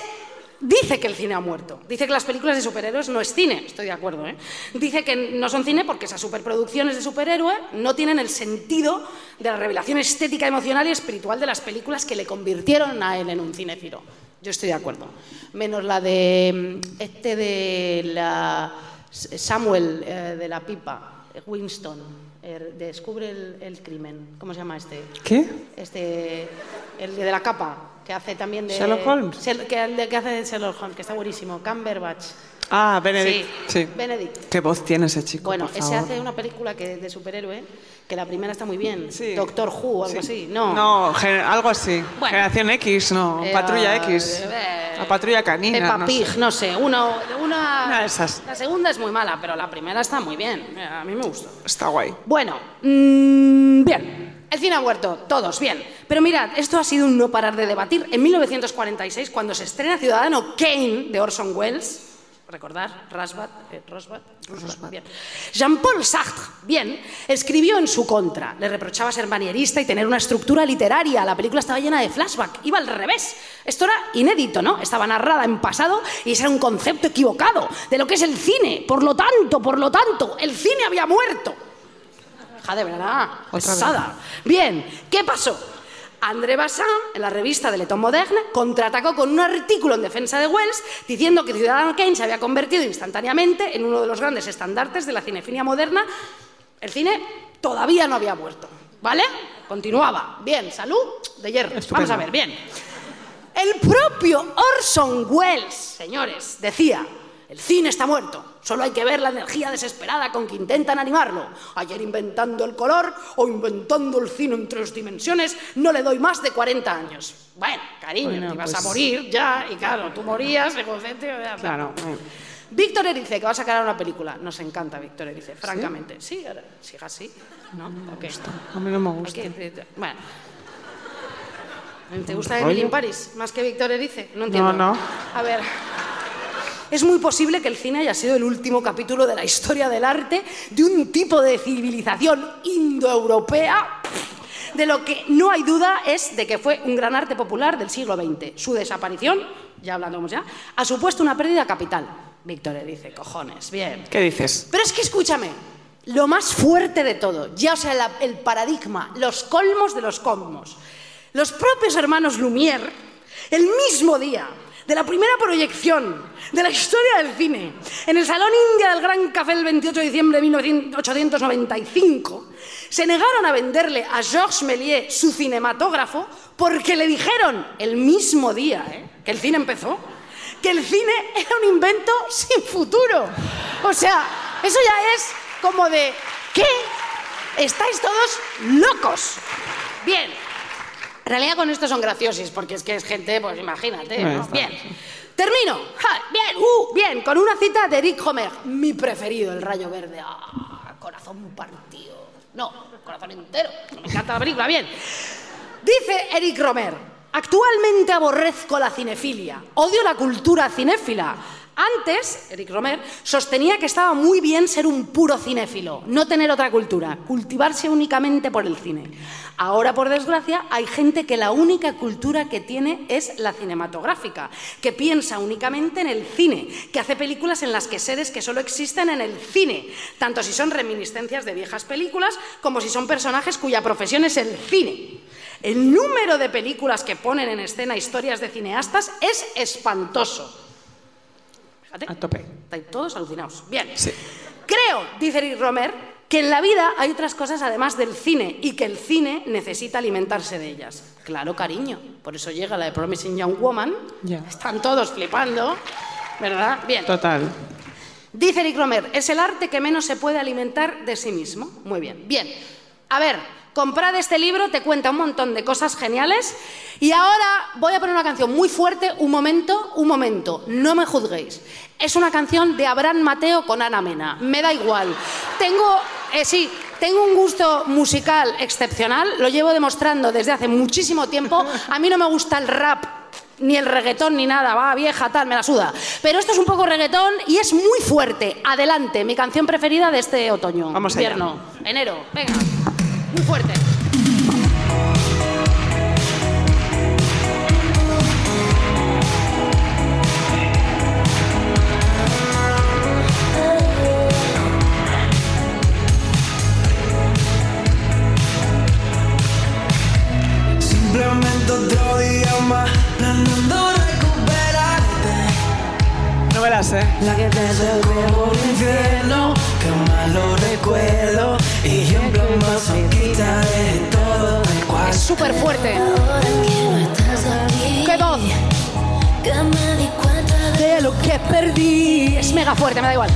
dice que el cine ha muerto. Dice que las películas de superhéroes no es cine. Estoy de acuerdo, ¿eh? Dice que no son cine porque esas superproducciones de superhéroe no tienen el sentido de la revelación estética, emocional y espiritual de las películas que le convirtieron a él en un cinéfilo. Yo estoy de acuerdo. Menos la de mm, este de la Samuel eh, de la pipa, Winston, eh, descubre el, el crimen. ¿Cómo se llama este? ¿Qué? Este, el de la capa, que hace también de... ¿Sherlock Holmes? Que, que hace de Sherlock Holmes, que está buenísimo. Cumberbatch. Ah, Benedict. Sí, Sí. Benedict. Qué voz tiene ese chico. Bueno, por ese favor. hace una película que, de superhéroe, que la primera está muy bien. Sí. Doctor Who algo Sí. así. No. No, algo así. Bueno. Generación X, no. Eh, Patrulla eh, X. eh, la patrulla canina. Peppa no Pig, sé. no sé. Uno, una, Una de esas. La segunda es muy mala, pero la primera está muy bien. Eh, A mí me gustó. Está guay. Bueno, mm, bien. El cine ha muerto, todos, bien. Pero mirad, esto ha sido un no parar de debatir. En 1946, cuando se estrena Ciudadano Kane de Orson Welles, recordar, Rasbat, eh, Rosbat, Rosbat, bien. Jean-Paul Sartre, bien, escribió en su contra. Le reprochaba ser manierista y tener una estructura literaria. La película estaba llena de flashback, iba al revés. Esto era inédito, ¿no? Estaba narrada en pasado y ese era un concepto equivocado de lo que es el cine. Por lo tanto, por lo tanto, el cine había muerto. Ja, de verdad, pesada. Bien, ¿qué pasó? André Bazin, en la revista de Le Temps Moderne, contraatacó con un artículo en defensa de Wells diciendo que Ciudadano Kane se había convertido instantáneamente en uno de los grandes estandartes de la cinefilia moderna. El cine todavía no había muerto, ¿vale? Continuaba. Bien, salud de hierro. Vamos a ver, bien. El propio Orson Welles, señores, decía, el cine está muerto, solo hay que ver la energía desesperada con que intentan animarlo. Ayer inventando el color o inventando el cine en tres dimensiones, no le doy más de 40 años. Bueno, cariño, Bueno, te vas pues- a morir ya, y claro, tú morías, egocéntrico, Claro. Víctor Erice, que va a sacar una película. Nos encanta Víctor Erice, francamente. Sí, ahora, siga así. ¿No? Ok. A mí no me gusta. que- bueno. ¿Te gusta Emily in Paris más que Víctor Erice? No entiendo. No, no. A ver. Es muy posible que el cine haya sido el último capítulo de la historia del arte de un tipo de civilización indoeuropea. De lo que no hay duda es de que fue un gran arte popular del siglo XX. Su desaparición, ya hablando ya, ha supuesto una pérdida capital. Víctor Erice, cojones, bien. ¿Qué dices? Pero es que escúchame, lo más fuerte de todo, ya o sea, la- el paradigma, los colmos de los colmos. Los propios hermanos Lumière, el mismo día de la primera proyección de la historia del cine, en el Salón India del Gran Café el 28 de diciembre de 1895, se negaron a venderle a Georges Méliès su cinematógrafo porque le dijeron el mismo día ¿eh? que el cine empezó que el cine era un invento sin futuro. O sea, eso ya es como de, ¿qué? Estáis todos locos. Bien. En realidad con esto son graciosis, porque es que es gente, pues imagínate. Bien. Termino. Ja, bien, uh, bien, con una cita de Eric Homer, mi preferido, el rayo verde. Ah, corazón partido. No, corazón entero. Me encanta la película, bien. Dice Eric Romer, actualmente aborrezco la cinefilia, odio la cultura cinéfila. Antes, Eric Romer sostenía que estaba muy bien ser un puro cinéfilo, no tener otra cultura, cultivarse únicamente por el cine. Ahora, por desgracia, hay gente que la única cultura que tiene es la cinematográfica, que piensa únicamente en el cine, que hace películas en las que seres que solo existen en el cine, tanto si son reminiscencias de viejas películas como si son personajes cuya profesión es el cine. El número de películas que ponen en escena historias de cineastas es espantoso. Fíjate. A tope. Estáis todos alucinados. Bien. Sí. Creo, dice Eric Romer, que en la vida hay otras cosas además del cine y que el cine necesita alimentarse de ellas. Claro, cariño. Por eso llega la de Promising Young Woman. Ya. Están todos flipando. ¿Verdad? Bien. Total. Dice Eric Romer, es el arte que menos se puede alimentar de sí mismo. Muy bien. Bien. A ver, comprad este libro, te cuenta un montón de cosas geniales. Y ahora voy a poner una canción muy fuerte. Un momento, un momento. No me juzguéis. Es una canción de Abraham Mateo con Ana Mena. Me da igual. Tengo, eh, sí, tengo un gusto musical excepcional. Lo llevo demostrando desde hace muchísimo tiempo. A mí no me gusta el rap ni el reggaetón ni nada, va vieja, tal, me la suda. Pero esto es un poco reggaetón y es muy fuerte. Adelante, mi canción preferida de este otoño. Vamos allá. invierno, enero, venga. Muy fuerte. Simplemente otro día más, me la sé. La que te llevé por el infierno, que malo recuerdo. Y yo en plan masoquista de todo el cual Es súper fuerte. ¡Qué voz! de lo que perdí. Es mega fuerte, me da igual.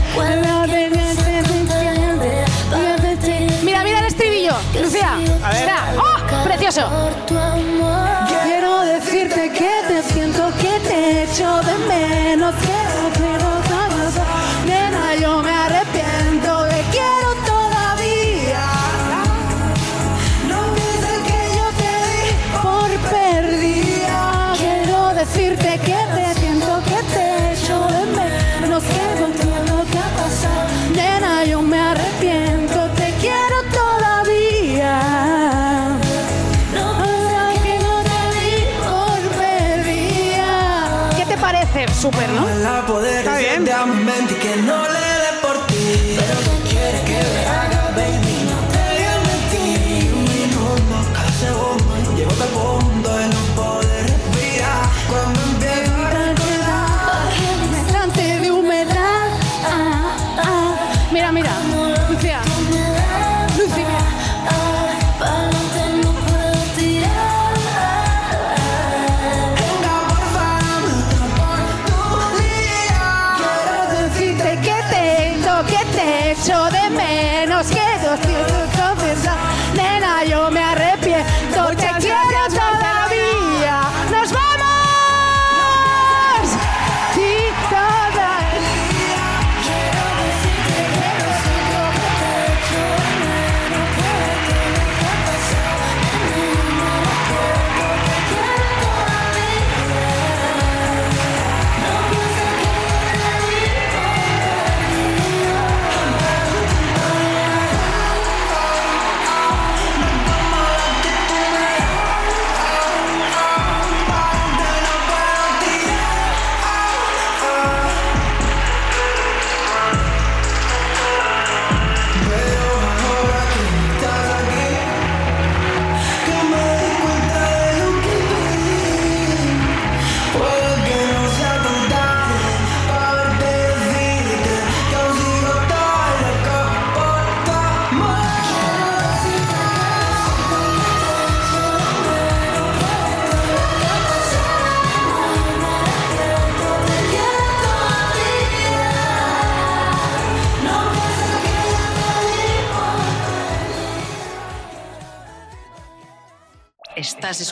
Mira, mira el estribillo. Lucía. A ver. ¡Oh! Precioso.